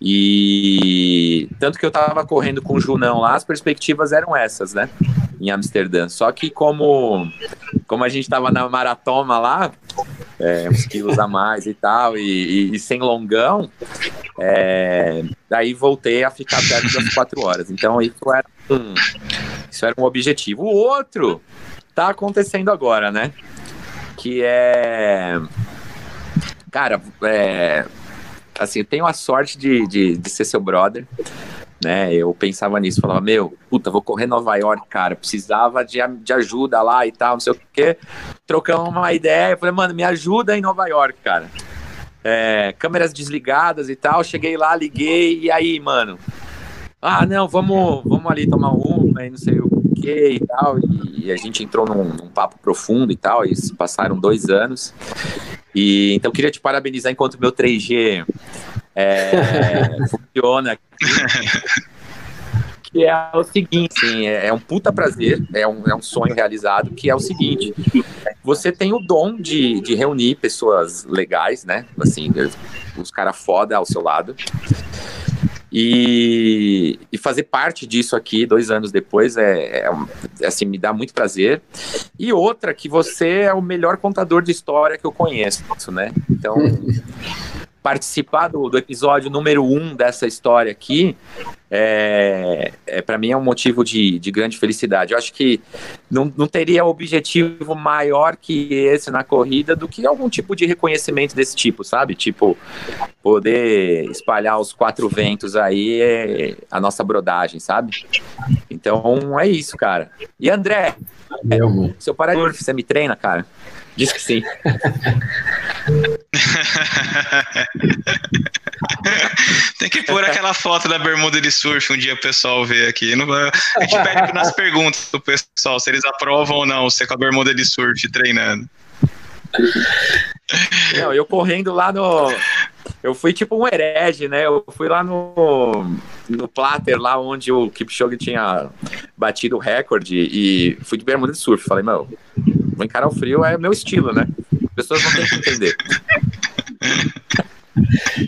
E tanto que eu tava correndo com o Junão lá, as perspectivas eram essas, né? Em Amsterdã. Só que como, como a gente tava na maratona lá, é, uns quilos a mais e tal, e, e, e sem longão, é, daí voltei a ficar perto das quatro horas. Então isso era um, isso era um objetivo. O outro tá acontecendo agora, né? Que é. Cara, é assim, eu tenho a sorte de, de, de ser seu brother, né? Eu pensava nisso, falava, meu, puta, vou correr Nova York, cara, precisava de, de ajuda lá e tal, não sei o quê. Trocamos uma ideia, eu falei, mano, me ajuda em Nova York, cara. é, câmeras desligadas e tal. Cheguei lá, liguei, e aí, mano? Ah, não, vamos, vamos ali tomar uma e não sei o que e tal. E, a gente entrou num, num, papo profundo e tal. E passaram dois anos. E então queria te parabenizar enquanto meu 3G é, funciona aqui. Que é o seguinte, assim, é, é um puta prazer, é um, é um sonho realizado, que é o seguinte, você tem o dom de, de reunir pessoas legais, né? Assim, os caras foda ao seu lado. E, e, fazer parte disso aqui dois anos depois é, é, assim me dá muito prazer. E outra que você é o melhor contador de história que eu conheço né? Então participar do, do, episódio número um dessa história aqui, é, é para mim é um motivo de, de grande felicidade. Eu acho que não, não teria objetivo maior que esse na corrida do que algum tipo de reconhecimento desse tipo, sabe? Tipo, poder espalhar os quatro ventos aí é a nossa brodagem, sabe? Então é isso, cara. E André, Meu, seu parador, você me treina, cara? Diz que sim. Tem que pôr aquela foto da bermuda de surf um dia o pessoal ver aqui. A gente pede nas perguntas pro pessoal se eles aprovam ou não você com a bermuda de surf treinando. Não, eu correndo lá no. Eu fui tipo um herege, né? Eu fui lá no, no Platter, lá onde o Kipchoge tinha batido o recorde, e fui de bermuda de surf. Falei, meu, vou encarar o frio, é meu estilo, né? As pessoas vão ter que entender.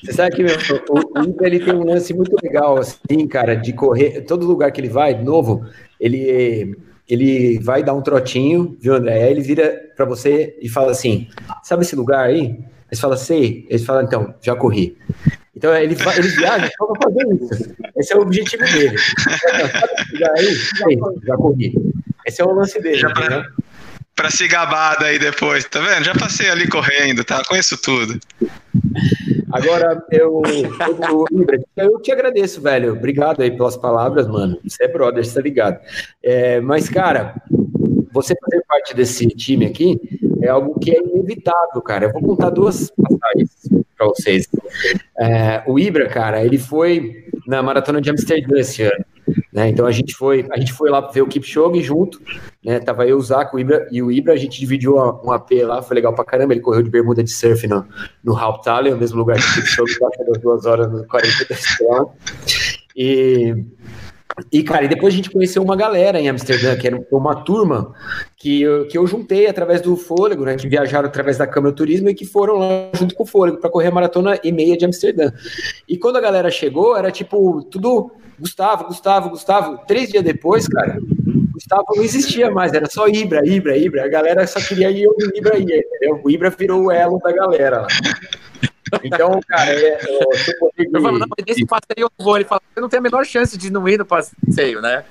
Você sabe que meu, o, o ele tem um lance muito legal, assim, cara, de correr. Todo lugar que ele vai, de novo, ele, ele vai dar um trotinho, viu, André? Aí ele vira para você e fala assim: Sabe esse lugar aí? Aí você fala, sei. Ele fala, então, já corri. Então ele, ele viaja só para fazer isso. Esse é o objetivo dele. Sabe esse lugar aí? Sei, já corri. Esse é o lance dele, já entendeu? Pra se gabar daí depois, tá vendo? Já passei ali correndo, tá? Conheço tudo. Agora, eu, eu, eu, te agradeço, velho. Obrigado aí pelas palavras, mano. Você é brother, você tá ligado. É, mas, cara, você fazer parte desse time aqui é algo que é inevitável, cara. Eu vou contar duas passagens para vocês. É, o Ibra, cara, ele foi na maratona de Amsterdã esse ano. Né? Então a gente foi, a gente foi lá ver o Kipchoge junto, né? Tava eu, o Zaco, o Ibra e o Ibra, a gente dividiu um AP lá, foi legal pra caramba. Ele correu de bermuda de surf no, no Haupthalle, o mesmo lugar que o Kipchoge, baixa das duas horas no 42 km. E e, cara, e depois a gente conheceu uma galera em Amsterdã, que era uma turma que eu, que eu juntei através do Fôlego, né? Que viajaram através da Câmara Turismo e que foram lá junto com o Fôlego para correr a maratona e meia de Amsterdã. E quando a galera chegou, era tipo, tudo Gustavo, Gustavo, Gustavo. Três dias depois, cara, Gustavo não existia mais, era só Ibra, Ibra, Ibra. A galera só queria ir onde o Ibra ia, entendeu? O Ibra virou o elo da galera lá. Então, cara, é, eu, eu falo, não, mas nesse passeio eu vou. Ele fala, você não tem a menor chance de não ir no passeio, né?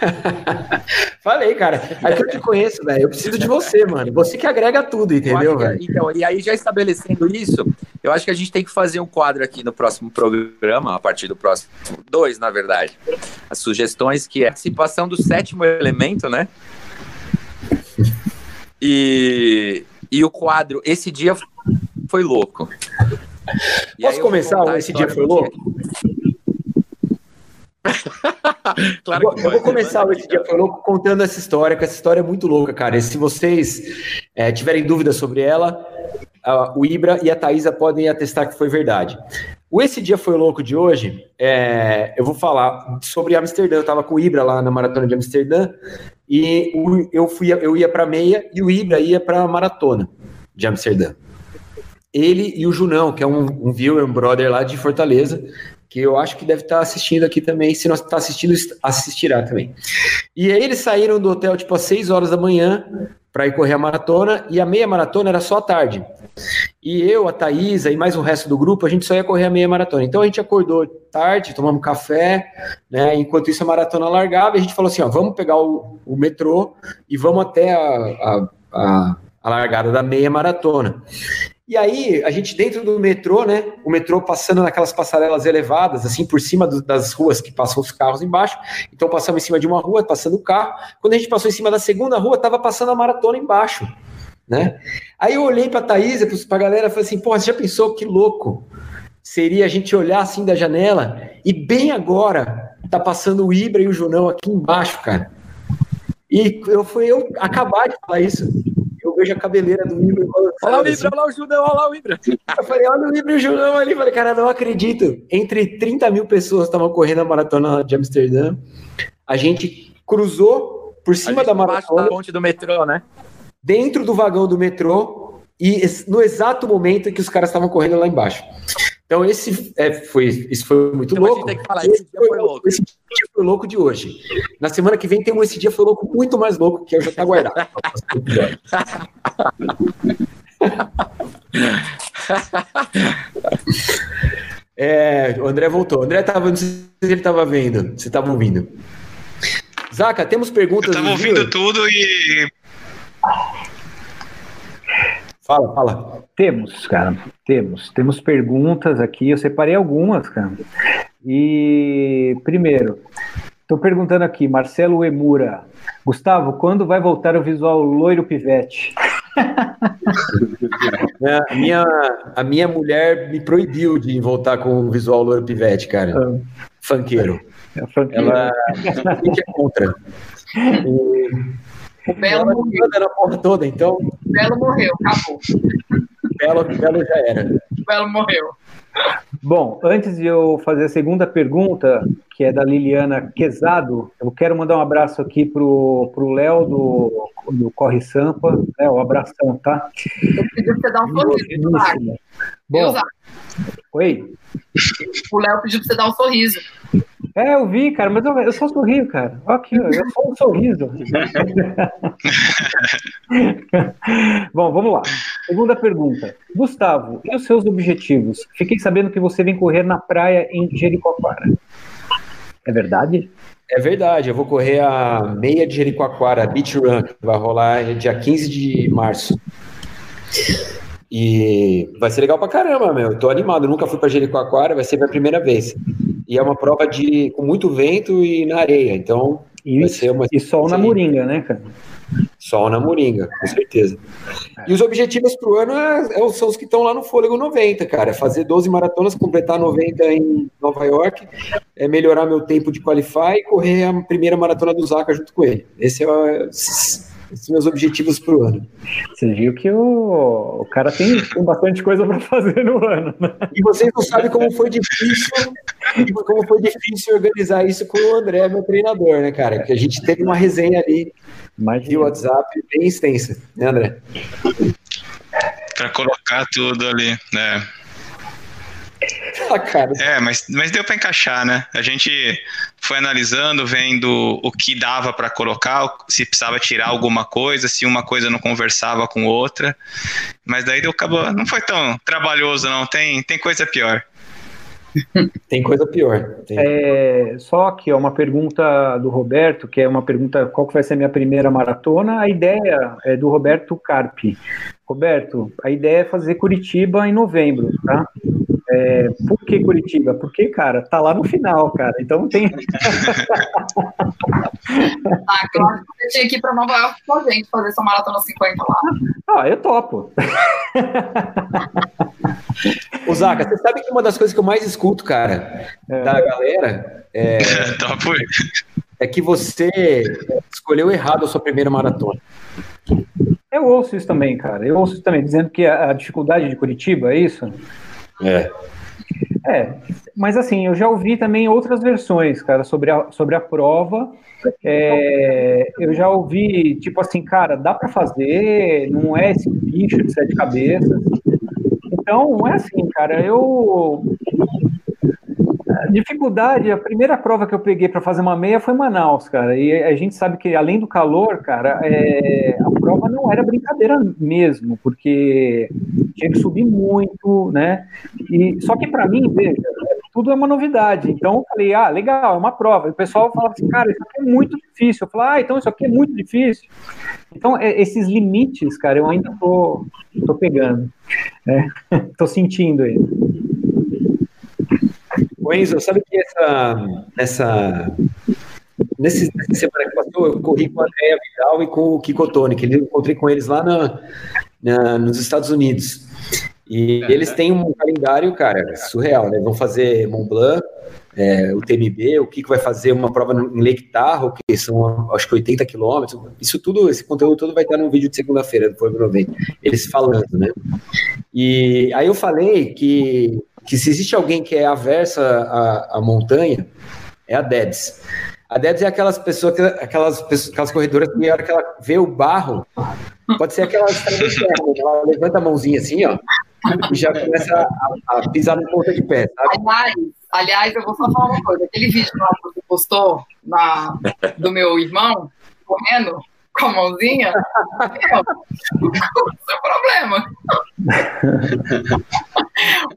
Falei, cara. Aqui eu te conheço, velho. Eu preciso de você, mano. Você que agrega tudo, entendeu, velho? Então, e aí já estabelecendo isso, eu acho que a gente tem que fazer um quadro aqui no próximo programa, a partir do próximo. Dois, na verdade. As sugestões que é a participação do sétimo elemento, né? E, e o quadro Esse Dia Foi Louco. E Posso começar? Esse Dia Foi Louco? claro eu, eu vou começar esse dia foi louco contando essa história, que essa história é muito louca, cara. E se vocês é, tiverem dúvidas sobre ela, uh, o Ibra e a Thaisa podem atestar que foi verdade. O Esse Dia Foi Louco de hoje, é, eu vou falar sobre Amsterdã. Eu estava com o Ibra lá na maratona de Amsterdã e o, eu, fui, eu ia para meia e o Ibra ia para maratona de Amsterdã. Ele e o Junão, que é um, um viewer, um brother lá de Fortaleza, que eu acho que deve estar assistindo aqui também. Se não está assistindo, assistirá também. E aí eles saíram do hotel tipo às 6 horas da manhã para ir correr a maratona e a meia maratona era só à tarde. E eu, a Thaisa e mais o resto do grupo, a gente só ia correr a meia maratona. Então a gente acordou tarde, tomamos café, né? Enquanto isso a maratona largava, e a gente falou assim: ó, vamos pegar o, o metrô e vamos até a, a, a, a largada da meia maratona. E aí, a gente dentro do metrô, né? O metrô passando naquelas passarelas elevadas, assim, por cima do, das ruas que passam os carros embaixo. Então, passamos em cima de uma rua, passando o carro. Quando a gente passou em cima da segunda rua, estava passando a maratona embaixo. né? Aí eu olhei pra Thaís, pra galera, e falei assim, pô, você já pensou que louco seria a gente olhar assim da janela e bem agora tá passando o Ibra e o Junão aqui embaixo, cara. E eu fui eu acabar de falar isso. Eu vejo a cabeleira do Ibra. Olha lá o Ibra, assim. olha lá o Junão, olha lá o Ibra. Eu falei, olha o Ibra e o Junão ali. Falei, cara, não acredito. Entre 30 mil pessoas estavam correndo a maratona de Amsterdã. A gente cruzou por cima da Embaixo da maratona, ponte do metrô, né? dentro do vagão do metrô, e no exato momento em que os caras estavam correndo lá embaixo. Então, esse é, foi, isso foi muito Então a gente louco. tem que falar, Esse esse dia foi louco. Esse dia foi louco de hoje. Na semana que vem tem um Esse Dia Foi Louco muito mais louco, que eu já tá guardado. É, o André voltou. O André tava, não sei se ele estava vendo, se estava ouvindo. Zaca, temos Eu perguntas. tava do ouvindo tudo e Fala, fala. Temos, cara, temos. Temos perguntas aqui, eu separei algumas, cara. E, primeiro, estou perguntando aqui, Marcelo Emura. Gustavo, quando vai voltar o visual loiro pivete? É, A minha, a minha mulher me proibiu de voltar com o visual loiro pivete, cara. Funkeiro. É franquia. Ela é contra. E O Belo ela morreu. na porra toda, então O Belo morreu, acabou. Belo, Belo já era. O Belo morreu. Bom, antes de eu fazer a segunda pergunta, que é da Liliana Quezado, eu quero mandar um abraço aqui pro, pro Léo do, do Corre Sampa. Léo, um abração, tá? Eu pedi pra você dar um sorriso, Bom? Oi? O Léo pediu pra você dar um sorriso. É, eu vi, cara, mas eu, eu só sorrio, cara. Ó Aqui, eu só um sorriso. Bom, vamos lá. Segunda pergunta. Gustavo, e os seus objetivos? Fiquei sabendo que você vem correr na praia em Jericoacoara. É verdade? É verdade, eu vou correr a meia de Jericoacoara, Beach Run, que vai rolar dia 15 de março. E vai ser legal pra caramba, meu. Tô animado, nunca fui pra Jericoacoara, vai ser minha primeira vez. E é uma prova de com muito vento e na areia, então E, vai ser uma e sol na moringa, né, cara? sol na moringa, com certeza. E os objetivos pro ano é- é- são os que estão lá no Fôlego 90, cara. É fazer 12 maratonas, completar 90 em Nova York, é melhorar meu tempo de qualify e correr a primeira maratona do Zaca junto com ele. Esse é o- são meus objetivos pro ano. Você viu que o, o cara tem, tem bastante coisa para fazer no ano, né? E vocês não sabem como foi difícil, como foi difícil organizar isso com o André, meu treinador, né, cara? Que a gente teve uma resenha ali de Imagina. WhatsApp bem extensa, né, André? pra colocar tudo ali, né? Ah, cara, É, mas, mas deu pra encaixar, né? A gente foi analisando, vendo o que dava pra colocar, se precisava tirar alguma coisa, se uma coisa não conversava com outra. Mas daí deu acabou, não foi tão trabalhoso não, tem tem coisa pior. tem coisa pior. Tem. É, só que é uma pergunta do Roberto, que é uma pergunta qual que vai ser a minha primeira maratona. A ideia é do Roberto Carpi. Roberto, a ideia é fazer Curitiba em novembro, tá? É, por que Curitiba? Porque, cara, tá lá no final, cara. Então tem. Ah, eu acho que você tinha que ir pra Nova York com a gente fazer essa maratona 50 lá. Ah, eu topo. Ô, Zaca, você sabe que uma das coisas que eu mais escuto, cara, É. da galera, é, Então, foi. é que você escolheu errado a sua primeira maratona. Eu ouço isso também, cara. Eu ouço isso também, dizendo que a, a dificuldade de Curitiba é isso. É. É, mas assim, eu já ouvi também outras versões, cara, sobre a, sobre a prova. É, eu já ouvi, tipo assim, cara, dá para fazer, não é esse bicho de sete cabeças. Então, é assim, cara. Eu. Dificuldade, a primeira prova que eu peguei para fazer uma meia foi Manaus, cara. E a gente sabe que além do calor, cara, é, a prova não era brincadeira mesmo, porque tinha que subir muito, né? E só que para mim, veja, tudo é uma novidade. Então eu falei, ah, legal, é uma prova. E o pessoal falava assim, cara, isso aqui é muito difícil. Eu falei, ah, então isso aqui é muito difícil. Então é, esses limites, cara, eu ainda tô, tô pegando, né? tô sentindo aí. Enzo, sabe que essa, essa, nesse, nessa semana que passou, eu corri com a Andréa Vidal e com o Kiko Tony, que eu encontrei com eles lá na, na, nos Estados Unidos. E eles têm um calendário, cara, surreal, né? Vão fazer Mont Blanc, é, o TMB, o Kiko vai fazer uma prova em Lake Tahoe, que são acho que 80 quilômetros. Isso tudo, esse conteúdo todo vai estar no vídeo de segunda-feira do Fórmula 90, eles falando, né? E aí eu falei que, que se existe alguém que é aversa à, à montanha, é a Debs. A Debs é aquelas pessoas, que- aquelas, pessoas- aquelas corredoras que na hora que ela vê o barro, pode ser aquela né? ela levanta a mãozinha assim, ó, e já começa a, a pisar no ponta de pé, sabe? Aliás, aliás, eu vou só falar uma coisa. Aquele vídeo lá que você postou na, do meu irmão correndo com a mãozinha, meu, seu problema.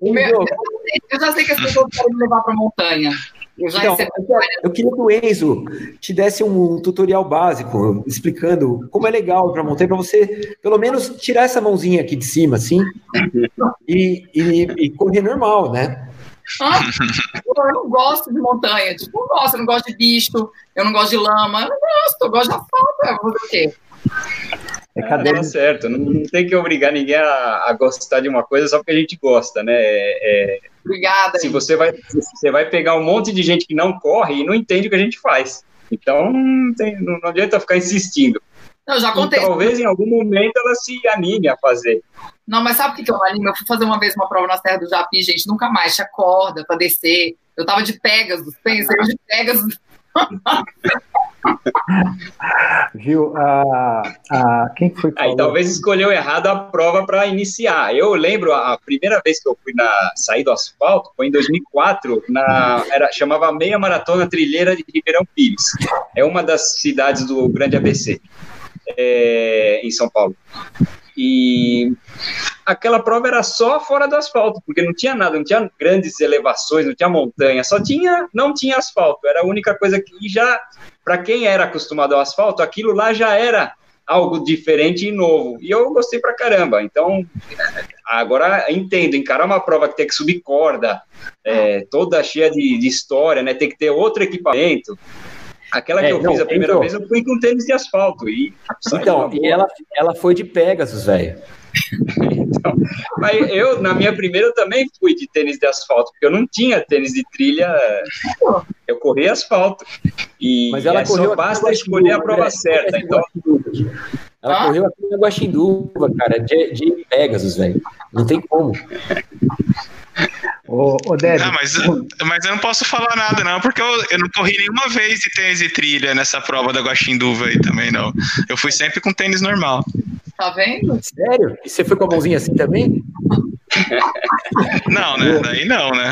O meu- eu já sei que as pessoas querem me levar para montanha. Eu Então, eu queria que o Enzo te desse um tutorial básico explicando como é legal para montanha, para você pelo menos tirar essa mãozinha aqui de cima, assim, e, e, e correr normal, né? Ah, eu não gosto de montanha. Tipo, não gosto, eu não gosto de bicho, eu não gosto de lama, eu não gosto, eu gosto de asfalto. Eu vou fazer o quê? É Ah, cadeira tá certo, não, não tem que obrigar ninguém a, a gostar de uma coisa só porque a gente gosta, né? É, é, Obrigada. se você vai, você vai pegar um monte de gente que não corre e não entende o que a gente faz. Então, não, tem- não- não adianta ficar insistindo. Não, já contei. talvez em algum momento ela se anime a fazer. Não, mas sabe o que, que eu animo? Eu fui fazer uma vez uma prova na Serra do Japi, gente, nunca mais. Tinha corda pra descer. Eu tava de Pegasus, pensa, eu de Pegasus. Viu? A, a, quem que foi que Aí talvez escolheu errado a prova para iniciar. Eu lembro a primeira vez que eu fui na sair do asfalto foi em 2004, na era chamava Meia Maratona Trilheira de Ribeirão Pires. É uma das cidades do Grande ABC, é, em São Paulo. E aquela prova era só fora do asfalto, porque não tinha nada, não tinha grandes elevações, não tinha montanha, só tinha, não tinha asfalto. Era a única coisa que já para quem era acostumado ao asfalto, aquilo lá já era algo diferente e novo. E eu gostei pra caramba. Então, agora entendo, encarar uma prova que tem que subir corda, é, toda cheia de, de história, né? Tem que ter outro equipamento. Aquela que É, eu não, fiz a primeira então- vez, eu fui com tênis de asfalto. E Então, e ela, ela foi de Pegasus, velho. Mas eu, na minha primeira, eu também fui de tênis de asfalto, porque eu não tinha tênis de trilha, eu corri asfalto. E Mas ela é, correu só basta escolher a Guaxinduva, prova né? certa. Então, Ela Ah? correu aqui na Guaxinduva, cara, de, de Pegasus, velho. Não tem como. Ô, ô Ah, mas, mas eu não posso falar nada, não, porque eu, eu não corri nenhuma vez de tênis de trilha nessa prova da Guaxinduva aí também, não. Eu fui sempre com tênis normal. Tá vendo? Sério? E você foi com a mãozinha assim também? Não, né? Daí não, né?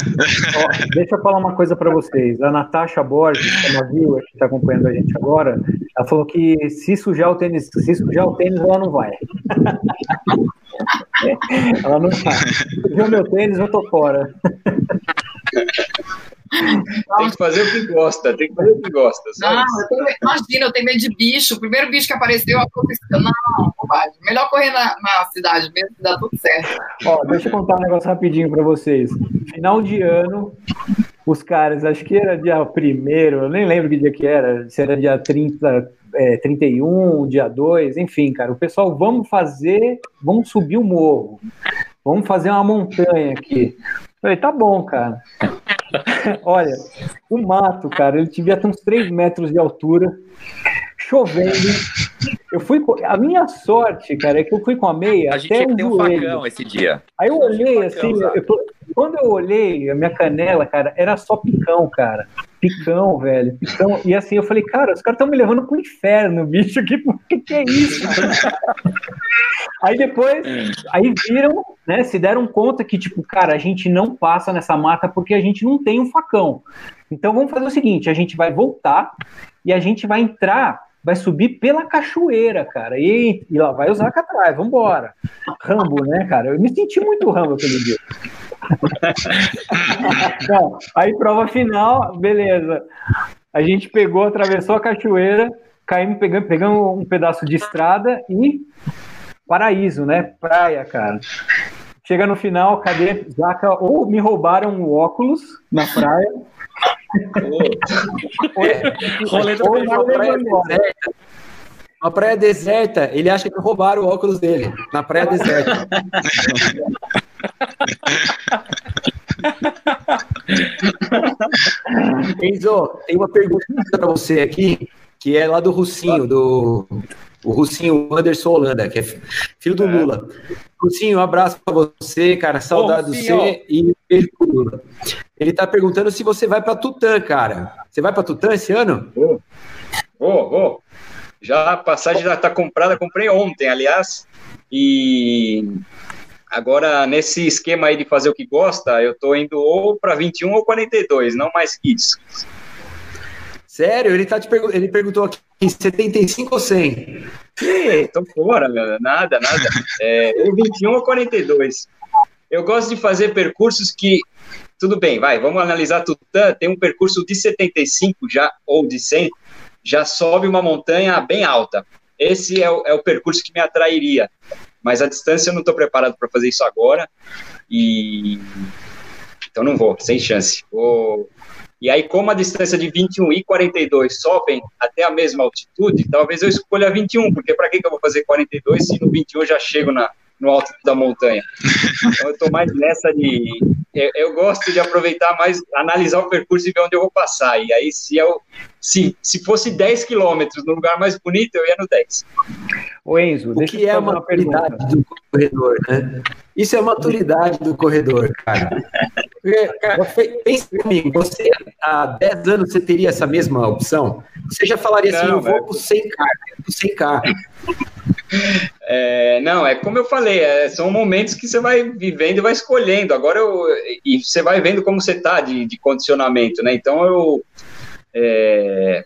ó, deixa eu falar uma coisa para vocês. A Natasha Borges, que é uma viewer que está acompanhando a gente agora, ela falou que se sujar o tênis, se sujar o tênis, ela não vai. ela não vai. Sujou meu tênis, eu tô fora. Tem que fazer o que gosta, tem que fazer o que gosta. Não, isso. eu tenho, imagina, eu tenho medo de bicho. O primeiro bicho que apareceu, aconteceu. Não, bobagem. Melhor correr na, na cidade mesmo, que dá tudo certo. Ó, deixa eu contar um negócio rapidinho para vocês. Final de ano, os caras, acho que era dia primeiro, eu nem lembro que dia que era, se era dia 30, é, 31, dia 2, enfim, cara, o pessoal, vamos fazer, vamos subir o morro, vamos fazer uma montanha aqui. Falei, tá bom, cara. Olha, o mato, cara, ele devia ter uns 3 metros de altura, chovendo. Eu fui com... A minha sorte, cara, é que eu fui com a meia A gente até tinha um facão esse dia. Aí eu olhei Facão, assim, eu tô- quando eu olhei a minha canela, cara, era só picão, cara. Picão, velho, picão. E assim, eu falei, cara, os caras estão me levando pro inferno, bicho. Que, que, que é isso? aí depois, aí viram, né, se deram conta que, tipo, cara, a gente não passa nessa mata porque a gente não tem um facão. Então vamos fazer o seguinte, a gente vai voltar e a gente vai entrar, vai subir pela cachoeira, cara. E, e lá vai usar catrai, vambora. Rambo, né, cara? Eu me senti muito Rambo aquele dia. Não, aí prova final, beleza. A gente pegou, atravessou a cachoeira, caímos pegando, pegamos um pedaço de estrada e paraíso, né? Praia, cara. Chega no final, cadê? Zaca, ou me roubaram o óculos na praia, uma praia deserta. Uma praia deserta, ele acha que roubaram o óculos dele. Na praia deserta. Enzo, tem uma pergunta para você aqui, que é lá do Russinho, do o Russinho Anderson Holanda, que é filho do é. Lula. Russinho, um abraço para você, cara. Saudade do você e beijo pro Lula. Ele tá perguntando se você vai para Tutã, cara. Você vai para Tutã esse ano? Vou, vou, vou. Já a passagem já tá comprada, comprei ontem, aliás. E agora, nesse esquema aí de fazer o que gosta, eu tô indo ou para 21 ou 42, não mais que isso. Sério? Ele, tá te pergu ele perguntou aqui 75 ou 100? Então fora, meu. nada, nada. É, 21 ou 42. Eu gosto de fazer percursos que. Tudo bem, vai, vamos analisar tudo. Tem um percurso de 75 já, ou de 100, já sobe uma montanha bem alta. Esse é o, é o percurso que me atrairia. Mas a distância eu não estou preparado para fazer isso agora. E. Então não vou, sem chance. Vou e aí, como a distância de 21 e 42 sobem até a mesma altitude, talvez eu escolha 21, porque para que, que eu vou fazer 42 se no 21 eu já chego na, no alto da montanha? Então, eu estou mais nessa de. Eu, eu, gosto de aproveitar mais, analisar o percurso e ver onde eu vou passar. E aí, se, eu, se, se fosse 10 quilômetros no lugar mais bonito, eu ia no 10. O Enzo, o que é a maturidade do corredor, né? Isso é maturidade do corredor, cara. cara pensa comigo, você há 10 anos você teria essa mesma opção? Você já falaria assim, não, eu vou pro 100K, pro 100K. É, não, é como eu falei, é, são momentos que você vai vivendo e vai escolhendo. Agora eu, e você vai vendo como você tá de, de condicionamento, né? Então eu é,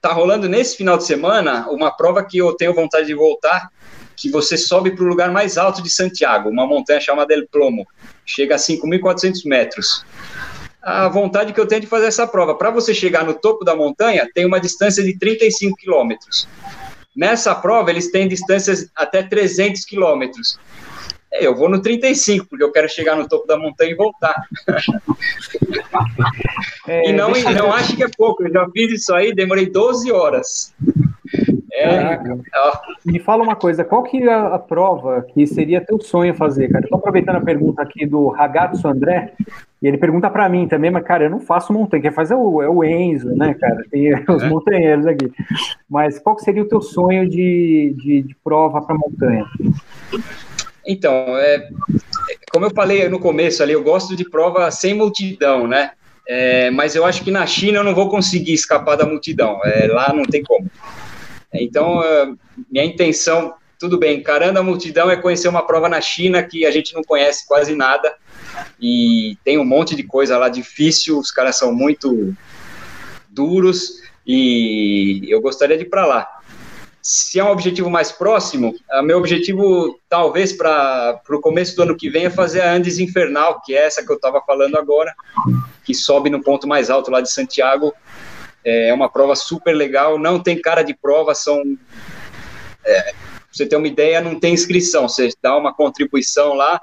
tá rolando nesse final de semana uma prova que eu tenho vontade de voltar, que você sobe para o lugar mais alto de Santiago, uma montanha chamada El Plomo, chega a 5.400 metros. A vontade que eu tenho de fazer essa prova, para você chegar no topo da montanha, tem uma distância de 35 quilômetros. Nessa prova, eles têm distâncias até 300 quilômetros. É, eu vou no 35, porque eu quero chegar no topo da montanha e voltar. É, e não, não acho que é pouco, eu já fiz isso aí, demorei 12 horas. É, me fala uma coisa, qual que é a, prova que seria teu sonho fazer, cara? Estou aproveitando a pergunta aqui do Ragazzo André, e ele pergunta para mim também, mas, cara, eu não faço montanha, quem faz é o, é o Enzo, né, cara? Tem os é. montanheiros aqui. Mas qual que seria o teu sonho de, de, de prova para montanha? Então, é, como eu falei no começo ali, eu gosto de prova sem multidão, né? É, mas eu acho que na China eu não vou conseguir escapar da multidão. É, lá não tem como. Então, é, minha intenção, tudo bem, encarando a multidão é conhecer uma prova na China que a gente não conhece quase nada e tem um monte de coisa lá difícil, os caras são muito duros e eu gostaria de ir para lá se é um objetivo mais próximo, meu objetivo, talvez para o começo do ano que vem, é fazer a Andes Infernal, que é essa que eu estava falando agora, que sobe no ponto mais alto lá de Santiago. É uma prova super legal, não tem cara de prova, são. É, você ter uma ideia, não tem inscrição, você dá uma contribuição lá,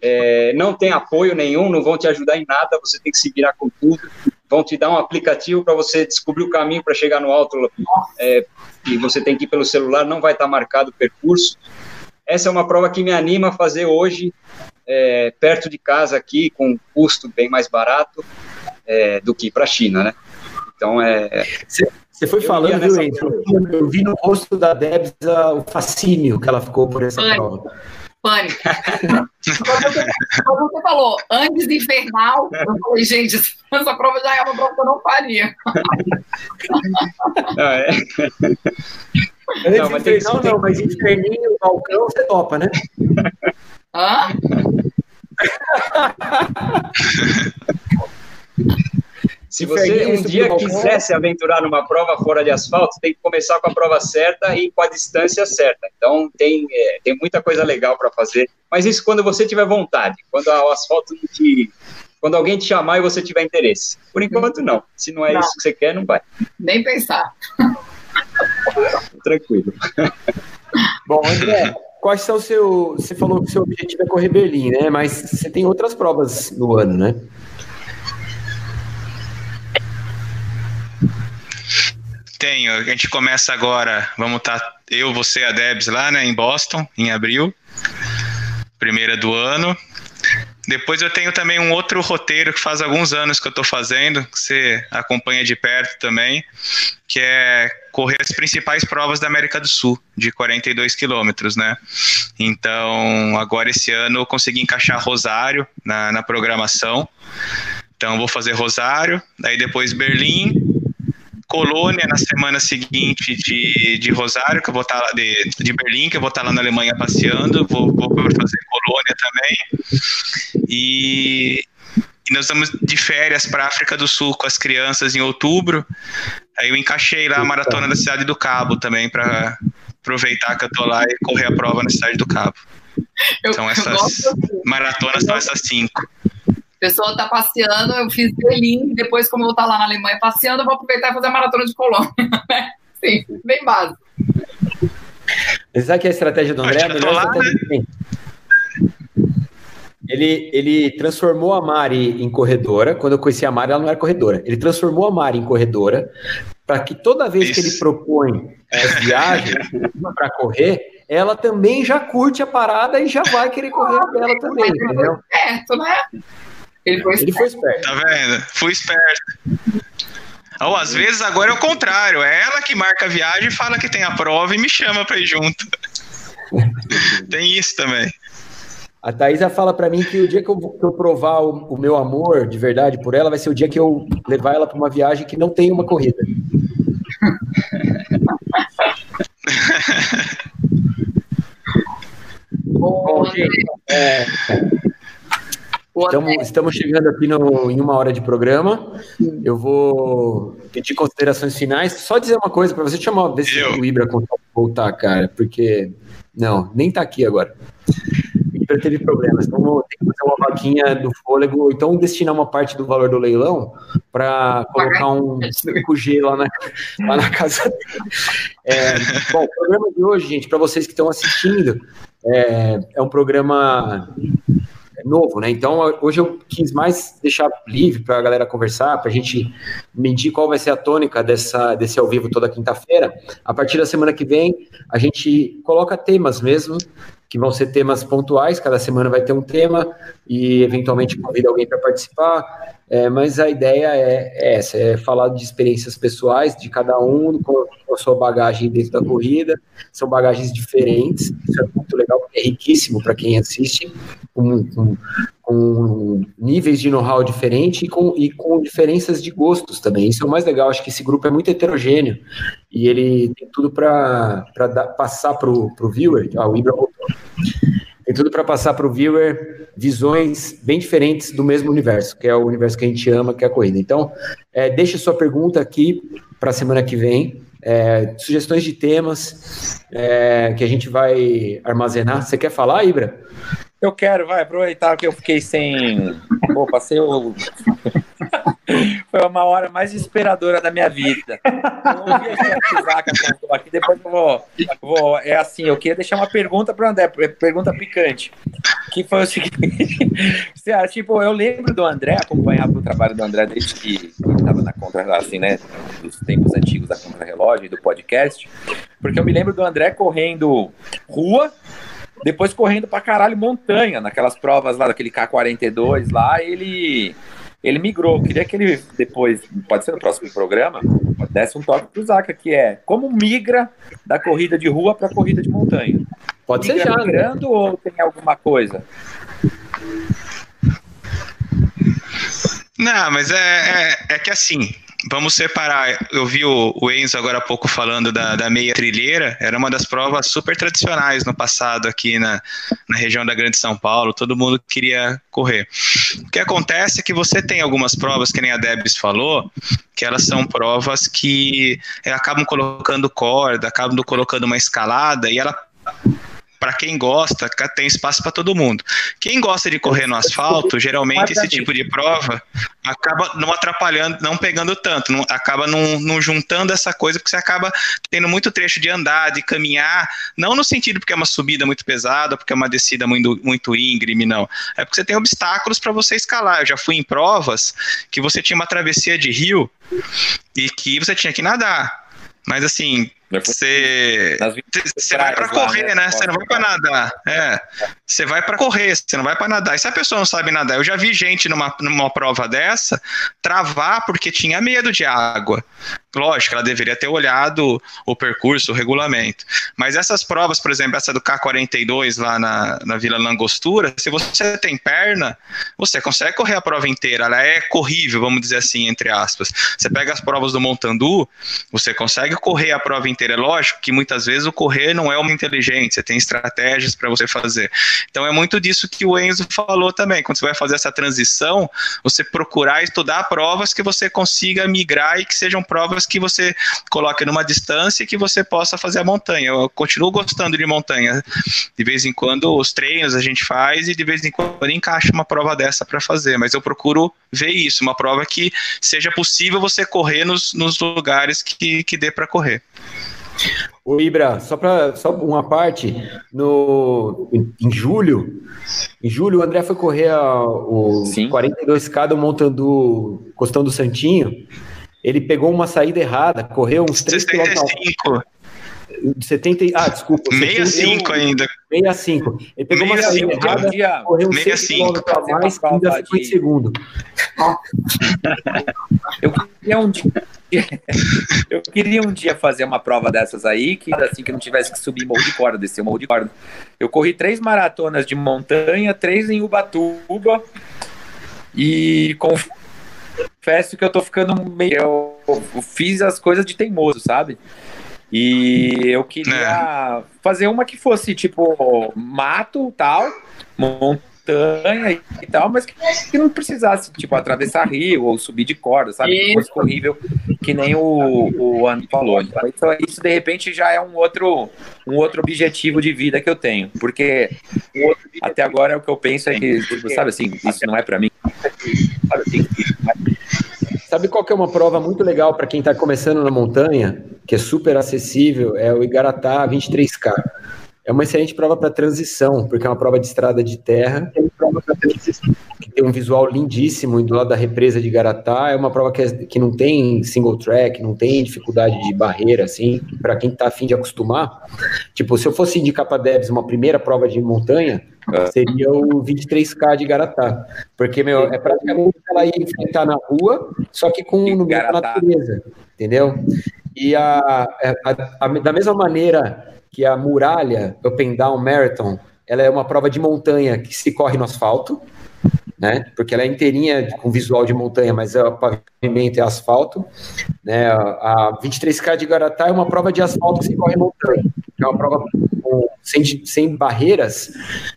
é, não tem apoio nenhum, não vão te ajudar em nada, você tem que se virar com tudo. Vão te dar um aplicativo para você descobrir o caminho para chegar no alto é, e você tem que ir pelo celular, não vai estar tá marcado o percurso. Essa é uma prova que me anima a fazer hoje, é, perto de casa aqui, com um custo bem mais barato é, do que para a China, né? Então é. Você foi falando, viu? Eu vi no rosto da Debs o fascínio que ela ficou por essa Ai. prova. Pânico. Quando você falou antes infernal, eu falei, gente, essa prova já é uma prova que eu não faria. Não, é. Antes não, mas infernal não, mas inferninho, balcão, você topa, né? Hã? Se você um dia quiser se aventurar numa prova fora de asfalto, tem que começar com a prova certa e com a distância certa. Então tem, é, tem muita coisa legal para fazer. Mas isso quando você tiver vontade, quando o asfalto não te. Quando alguém te chamar e você tiver interesse. Por enquanto, não. Se não é não. isso que você quer, não vai. Nem pensar. Tranquilo. Bom, André, quais são o seu. Você falou que o seu objetivo é correr Berlim, né? Mas você tem outras provas no ano, né? Tenho. A gente começa agora, vamos estar tá, eu, você a Debs lá, né, em Boston, em abril. Primeira do ano. Depois eu tenho também um outro roteiro que faz alguns anos que eu estou fazendo, que você acompanha de perto também, que é correr as principais provas da América do Sul, de 42 quilômetros, né? Então, agora esse ano eu consegui encaixar Rosário na, na programação. Então, vou fazer Rosário, daí depois Berlim, Colônia na semana seguinte de, de Rosário, que eu vou estar tá lá, de, de Berlim, que eu vou estar tá lá na Alemanha passeando, vou, vou fazer Colônia também. E, e nós estamos de férias para a África do Sul com as crianças em outubro. Aí eu encaixei lá a maratona da Cidade do Cabo também para aproveitar que eu tô lá e correr a prova na Cidade do Cabo. Eu, então essas maratonas são essas cinco pessoa está passeando, eu fiz Berlim, depois, como eu vou estar tá lá na Alemanha passeando, eu vou aproveitar e fazer a maratona de Colônia. Sim, bem básico. Sabe que a estratégia do André é a melhor estratégia que tem. Ele, ele transformou a Mari em corredora. Quando eu conheci a Mari, ela não era corredora. Ele transformou a Mari em corredora para que toda vez Isso. que ele propõe as viagens para correr, ela também já curte a parada e já vai querer correr a dela também, entendeu? Certo, né? Ele foi, ele foi esperto. Tá vendo? Fui esperto. Ou às vezes agora é o contrário. É ela que marca a viagem, fala que tem a prova e me chama pra ir junto. tem isso também. A Thaisa fala para mim que o dia que eu, que eu provar o, o, meu amor de verdade por ela vai ser o dia que eu levar ela para uma viagem que não tem uma corrida. Bom, gente, é, Estamos, estamos, chegando aqui no, em uma hora de programa. Eu vou pedir considerações finais. Só dizer uma coisa para você chamar ver se o Ibra consegue voltar, cara, porque não, nem está aqui agora. O Ibra teve problemas. Então ter que fazer uma vaquinha do fôlego, então destinar uma parte do valor do leilão para colocar um 5G lá na, lá na casa dele. É, bom, o programa de hoje, gente, para vocês que estão assistindo, é, é um programa novo, né? Então hoje eu quis mais deixar livre para a galera conversar, para a gente medir qual vai ser a tônica dessa, desse ao vivo toda quinta-feira. A partir da semana que vem, a gente coloca temas mesmo, que vão ser temas pontuais, cada semana vai ter um tema e eventualmente convida alguém para participar. É, mas a ideia é, é, essa, é falar de experiências pessoais de cada um, com, a sua bagagem dentro da corrida. São bagagens diferentes, isso é muito legal, é riquíssimo para quem assiste, com, com, com níveis de know-how diferentes e com, e com diferenças de gostos também. Isso é o mais legal, acho que esse grupo é muito heterogêneo e ele tem tudo para passar para o viewer. Ah, o Ibra voltou. Tem tudo para passar para o viewer visões bem diferentes do mesmo universo, que é o universo que a gente ama, que é a corrida. Então, é, deixe sua pergunta aqui para a semana que vem. É, sugestões de temas é, que a gente vai armazenar. Você quer falar, Ibra? Eu quero, vai, aproveitar que eu fiquei sem. Pô, passei o. Foi uma hora mais desesperadora da minha vida. Eu a contou aqui, depois eu vou, vou. É assim, eu queria deixar uma pergunta para o André, pergunta picante. Que foi o seguinte: tipo, eu lembro do André, acompanhava o trabalho do André desde que ele estava na contra, assim, né? Dos tempos antigos da contra-relógio e do podcast. Porque eu me lembro do André correndo rua depois correndo pra caralho montanha, naquelas provas lá daquele K42 lá, ele ele migrou. Queria que ele depois, pode ser no próximo programa, desse um toque pro Zaca, que é como migra da corrida de rua para corrida de montanha. Pode migra ser já, né? migrando né? ou tem alguma coisa? Não, mas é, é, é que assim, Vamos separar. Eu vi o, o Enzo agora há pouco falando da, da, meia trilheira. Era uma das provas super tradicionais no passado aqui na, na região da Grande São Paulo. Todo mundo queria correr. O que acontece é que você tem algumas provas, que nem a Debs falou, que elas são provas que acabam colocando corda, acabam colocando uma escalada e ela para quem gosta, tem espaço para todo mundo. Quem gosta de correr no asfalto, geralmente esse tipo de prova acaba não atrapalhando, não pegando tanto, não, acaba não, não, juntando essa coisa, porque você acaba tendo muito trecho de andar, de caminhar, não no sentido porque é uma subida muito pesada, porque é uma descida muito, muito íngreme, não. É porque você tem obstáculos para você escalar. Eu já fui em provas que você tinha uma travessia de rio e que você tinha que nadar. Mas assim, você, você vai para correr, né? né? Você não vai para nadar. É. Você vai para correr, você não vai para nadar. E se a pessoa não sabe nadar, eu já vi gente numa, numa prova dessa travar porque tinha medo de água. Lógico, ela deveria ter olhado o percurso, o regulamento. Mas essas provas, por exemplo, essa do K42 lá na, na Vila Langostura, se você tem perna, você consegue correr a prova inteira. Ela é corrível, vamos dizer assim, entre aspas. Você pega as provas do Montandu, você consegue correr a prova inteira. É lógico que muitas vezes o correr não é uma inteligente, você tem estratégias para você fazer. Então é muito disso que o Enzo falou também. Quando você vai fazer essa transição, você procurar estudar provas que você consiga migrar e que sejam provas que você coloque numa distância e que você possa fazer a montanha. Eu continuo gostando de montanha. De vez em quando os treinos a gente faz e de vez em quando encaixa uma prova dessa para fazer, mas eu procuro ver isso, uma prova que seja possível você correr nos, nos lugares que, que dê para correr. O Ibra, só para só uma parte, no em julho, em julho o André foi correr a, o Sim. 42k do Montandu Costão do Santinho. Ele pegou uma saída errada, correu uns 3 km. 70, ah, desculpa. 65 ainda. 65. Ele pegou 65, uma saída errada, dia, correu uns 6 km a mais e ainda ficou em segundo. Eu queria um dia. Eu queria um dia fazer uma prova dessas aí, que assim que não tivesse que subir morro de corda, descer morro de corda. Eu corri três maratonas de montanha, três em Ubatuba e confesso que eu tô ficando meio. Eu fiz as coisas de teimoso, sabe? E eu queria é. fazer uma que fosse tipo mato tal, montanha e tal, mas que, não precisasse, tipo, atravessar rio ou subir de corda, sabe? Que fosse corrível, que nem o, o Ano falou. Então, isso de repente já é um outro, um outro objetivo de vida que eu tenho. Porque até agora o que eu penso é que, tipo, sabe assim, isso não é para mim. Sabe assim, isso não é Sabe qual que é uma prova muito legal para quem está começando na montanha, que é super acessível? É o Igaratá 23K. É uma excelente prova para transição, porque é uma prova de estrada de terra, que tem um visual lindíssimo do lado da represa de Igaratá. É uma prova que, é, que não tem single track, não tem dificuldade de barreira, assim, para quem está afim de acostumar. Tipo, se eu fosse indicar para Debs uma primeira prova de montanha, seria o 23K de Garatá. Porque, meu, é praticamente ela ir enfrentar na rua, só que com no meio da natureza, entendeu? E a, a, a, da mesma maneira que a muralha Open Down Marathon, ela é uma prova de montanha que se corre no asfalto, né? Porque ela é inteirinha com visual de montanha, mas é o pavimento é asfalto, né? A 23K de Garatá é uma prova de asfalto que se corre em montanha. É uma prova sem, sem barreiras,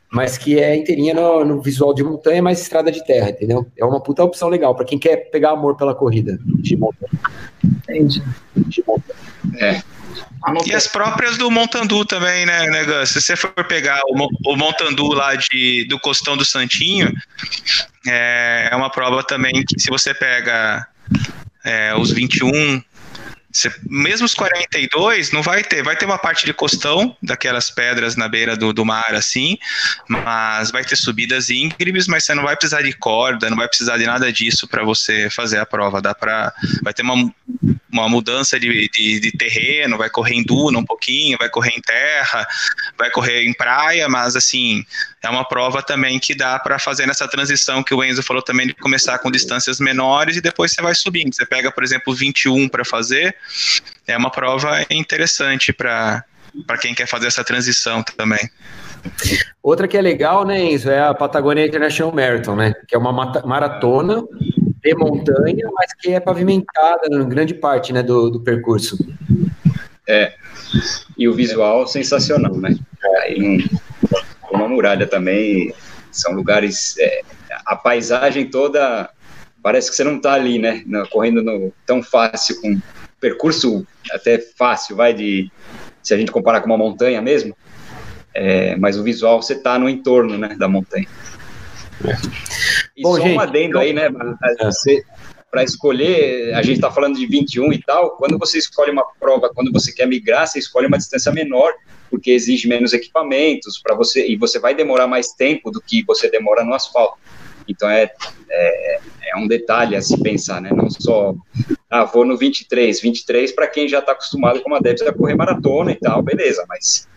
mas que é inteirinha no, no, visual de montanha, mas estrada de terra, entendeu? É uma puta opção legal para quem quer pegar amor pela corrida de montanha. Entendi. De montanha. É. E as próprias do Montandu também, né, né? Se você for pegar o, o Montandu lá de, do Costão do Santinho, é, é uma prova também que se você pega é, os 21 você, mesmo os 42, não vai ter. Vai ter uma parte de costão, daquelas pedras na beira do, do mar, assim, mas vai ter subidas íngremes, mas você não vai precisar de corda, não vai precisar de nada disso para você fazer a prova. Dá para Vai ter uma, uma mudança de, de, de, terreno, vai correr em duna um pouquinho, vai correr em terra, vai correr em praia, mas assim, é uma prova também que dá para fazer nessa transição que o Enzo falou também de começar com distâncias menores e depois você vai subindo. Você pega, por exemplo, 21 para fazer, é uma prova interessante para quem quer fazer essa transição também. Outra que é legal, né, Enzo, é a Patagonia International Marathon, né? Que é uma maratona de montanha, mas que é pavimentada em grande parte né, do, do percurso. É. E o visual sensacional, né? Aí, uma muralha também, são lugares. É, a paisagem toda parece que você não está ali, né? correndo no, tão fácil, com percurso até fácil, vai de. Se a gente comparar com uma montanha mesmo, é, mas o visual você está no entorno né, da montanha. E Bom, só gente, um adendo aí, né? Para escolher, a gente está falando de 21 e tal, quando você escolhe uma prova, quando você quer migrar, você escolhe uma distância menor, porque exige menos equipamentos para você, e você vai demorar mais tempo do que você demora no asfalto. Então é, é, é um detalhe a se pensar, né? Não só, ah, vou no 23, 23 para quem já está acostumado com a Debs a correr maratona e tal, beleza, mas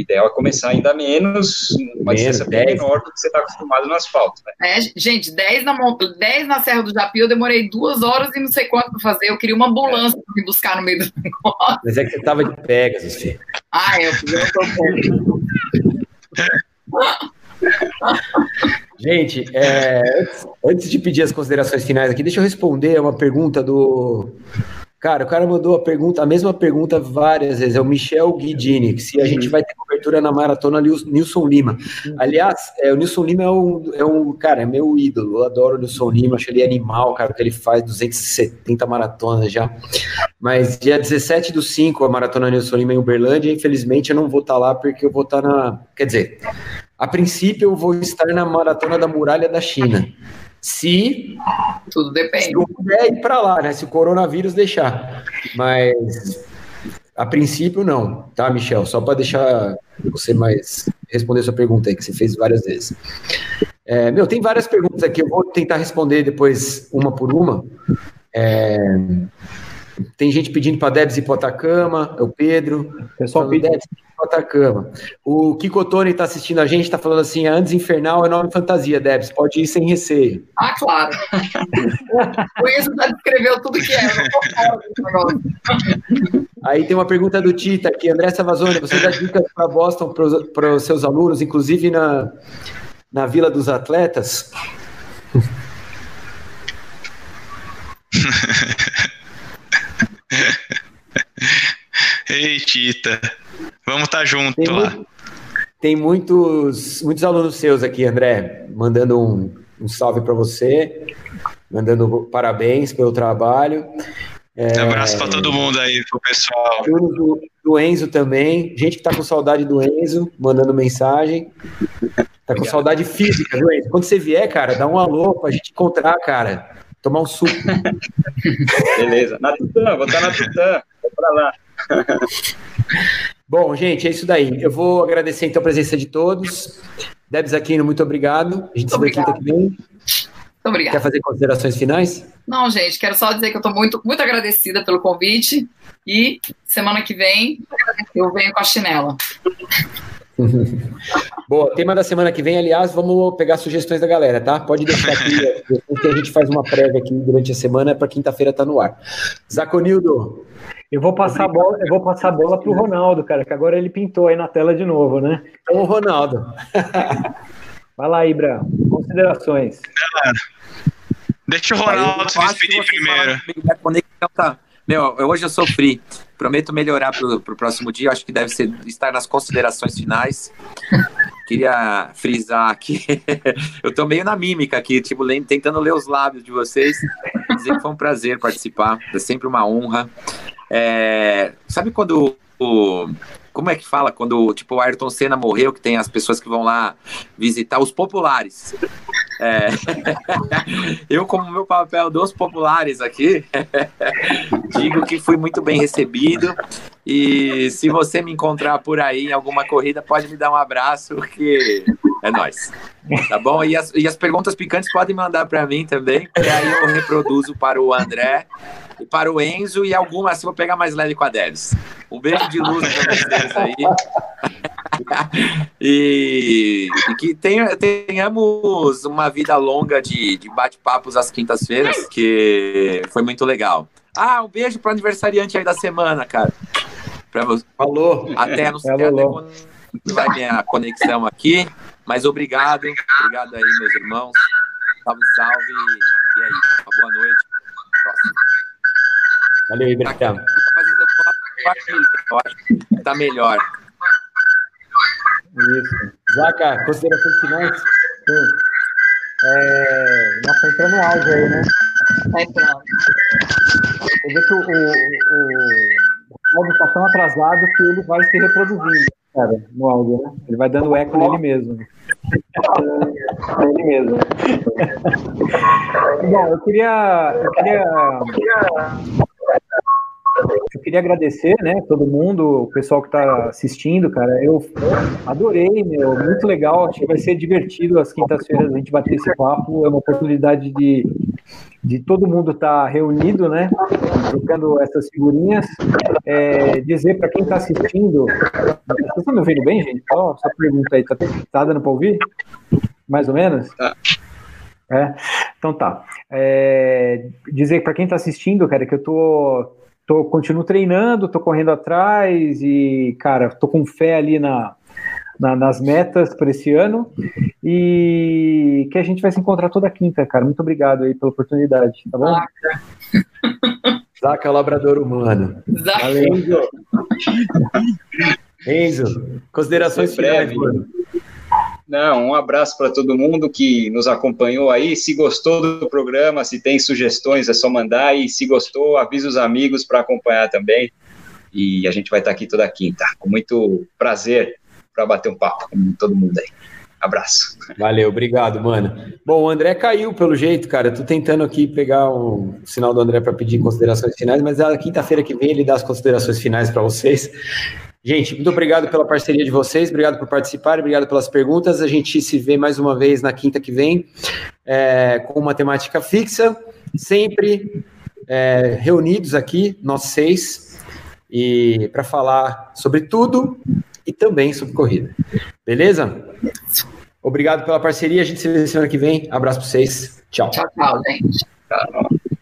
o ideal é começar ainda menos, uma Menos, distância bem 10. menor do que você está acostumado no asfalto, né? É, gente, 10 na, mont- 10 na Serra do Japi, eu demorei duas horas e não sei quanto pra fazer. Eu queria uma ambulância pra me buscar no meio do negócio. Mas é que você tava de Pegasus, filho. Ah, eu, eu tô bom. Gente, é, antes, antes de pedir as considerações finais aqui, deixa eu responder uma pergunta do. Cara, o cara mandou a pergunta, a mesma pergunta várias vezes. É o Michel Guidini, que se a gente vai ter cobertura na maratona Nils- Nilson Lima. Aliás, é, o Nilson Lima é um, é um, cara, é meu ídolo. Eu adoro o Nilson Lima, acho ele animal, cara, que ele faz 270 maratonas já. Mas dia 17 do 5, a maratona Nilson Lima em Uberlândia, infelizmente eu não vou estar lá porque eu vou estar na. Quer dizer, a princípio eu vou estar na maratona da muralha da China. Se Tudo depende. eu puder ir para lá, né? Se o coronavírus deixar. Mas a princípio não, tá, Michel? Só para deixar você mais responder sua pergunta aí, que você fez várias vezes. É, meu, tem várias perguntas aqui, eu vou tentar responder depois uma por uma. É, tem gente pedindo para Debs ir para Atacama, é o Pedro. Pessoal, pede- Debs, ir pra Atacama. O Kiko Tony está assistindo a gente, está falando assim: a Andes Infernal é nome fantasia, Debs, pode ir sem receio. Ah, claro. o Enzo já descreveu tudo que é. Aí tem uma pergunta do Tita aqui, André Savazone, você dá dicas para Boston para os seus alunos, inclusive na, na Vila dos Atletas? Ei, Tita. Vamos estar junto Tem, lá. mu- tem muitos, muitos alunos seus aqui, André, mandando um, um salve para você, mandando parabéns pelo trabalho. É, Abraço pra todo mundo aí, pro pessoal. do, do Enzo também, gente que tá com saudade do Enzo, mandando mensagem. Tá com saudade física, viu, Enzo? Quando você vier, cara, dá um alô pra gente encontrar, cara. Tomar um suco. Beleza. Na Tutã, vou estar na Tutã, vou pra lá. Bom, gente, é isso daí. Eu vou agradecer então a presença de todos. Debs Aquino, muito obrigado. A gente se vê quinta que vem. Muito obrigada. Quer fazer considerações finais? Não, gente, quero só dizer que eu tô muito, muito agradecida pelo convite. E semana que vem eu venho com a chinela. Boa, tema da semana que vem, aliás, vamos pegar sugestões da galera, tá? Pode deixar aqui, que a gente faz uma prévia aqui durante a semana, para quinta-feira tá no ar. Zaconildo, Eu vou passar a bola, eu vou passar a bola pro Ronaldo, cara, que agora ele pintou aí na tela de novo, né? então o Ronaldo. Vai lá, Ibra. Considerações. Deixa o Ronaldo se despedir primeiro. tá. Meu, eu- hoje eu sofri. Prometo melhorar pro, pro próximo dia. Acho que deve ser estar nas considerações finais. Queria frisar aqui. eu tô meio na mímica aqui, tipo, tentando ler os lábios de vocês. Dizer que foi um prazer participar. É sempre uma honra. É, sabe quando o. Como é que fala? Quando tipo, o Ayrton Senna morreu, que tem as pessoas que vão lá visitar os populares. É, eu, como meu papel dos populares aqui, digo que fui muito bem recebido. E se você me encontrar por aí em alguma corrida, pode me dar um abraço, que é nóis. Tá bom? E as, e as perguntas picantes podem mandar para mim também, que aí eu reproduzo para o André e para o Enzo e algumas, se vou pegar mais leve com a Debs. Um beijo de luz para vocês aí. e, e que tenha- tenhamos uma vida longa de, de bate-papos às quintas-feiras, que foi muito legal. Ah, um beijo para o aniversariante aí da semana, cara. Pra você. Falou. Até, não sei até quando vai minha conexão aqui, mas obrigado. Obrigado aí, meus irmãos. Salve, salve. E aí, uma boa noite. Próximo. Valeu, Ibra. Mas eu vou lá pro quarto milênio, eu acho que tá melhor. Isso. Zaca, considerações finais? Sim. É... Nossa, entrando no áudio aí, né? Tá. Eu vejo que o, o, o Ronaldo tá tão atrasado que ele vai se reproduzindo, cara, no áudio, né? Ele vai dando eco nele mesmo. Nele mesmo. Bom, eu queria. Eu queria. Eu queria agradecer, né, todo mundo, o pessoal que está assistindo, cara. Eu adorei, meu, muito legal. Acho que vai ser divertido as quintas-feiras a gente bater esse papo. É uma oportunidade de, de todo mundo estar tá reunido, né, trocando essas figurinhas. É, dizer para quem está assistindo, vocês estão me ouvindo bem, gente? Só, só pergunta aí, tá, tá dando para ouvir? Mais ou menos? Tá. É? Então tá. É, dizer para quem está assistindo, cara, que eu tô, tô continuo treinando, tô correndo atrás e, cara, tô com fé ali na, na nas metas para esse ano e que a gente vai se encontrar toda quinta, cara. Muito obrigado aí pela oportunidade, tá bom? Zaca Labrador Humano. Zaca. Enzo. Enzo, considerações finais, mano. Não, um abraço para todo mundo que nos acompanhou aí. Se gostou do programa, se tem sugestões, é só mandar. E se gostou, avisa os amigos para acompanhar também. E a gente vai estar aqui toda quinta, com muito prazer para bater um papo com todo mundo aí. Abraço. Valeu, obrigado, mano. Bom, o André caiu pelo jeito, cara. Tô tentando aqui pegar o sinal do André para pedir considerações finais, mas a quinta-feira que vem ele dá as considerações finais para vocês. Gente, muito obrigado pela parceria de vocês, obrigado por participarem, obrigado pelas perguntas. A gente se vê mais uma vez na quinta que vem é, com uma temática fixa, sempre é, reunidos aqui, nós seis, e para falar sobre tudo e também sobre corrida. Beleza? Obrigado pela parceria. A gente se vê semana que vem. Abraço para vocês. Tchau. Tchau, tchau, gente. Tchau.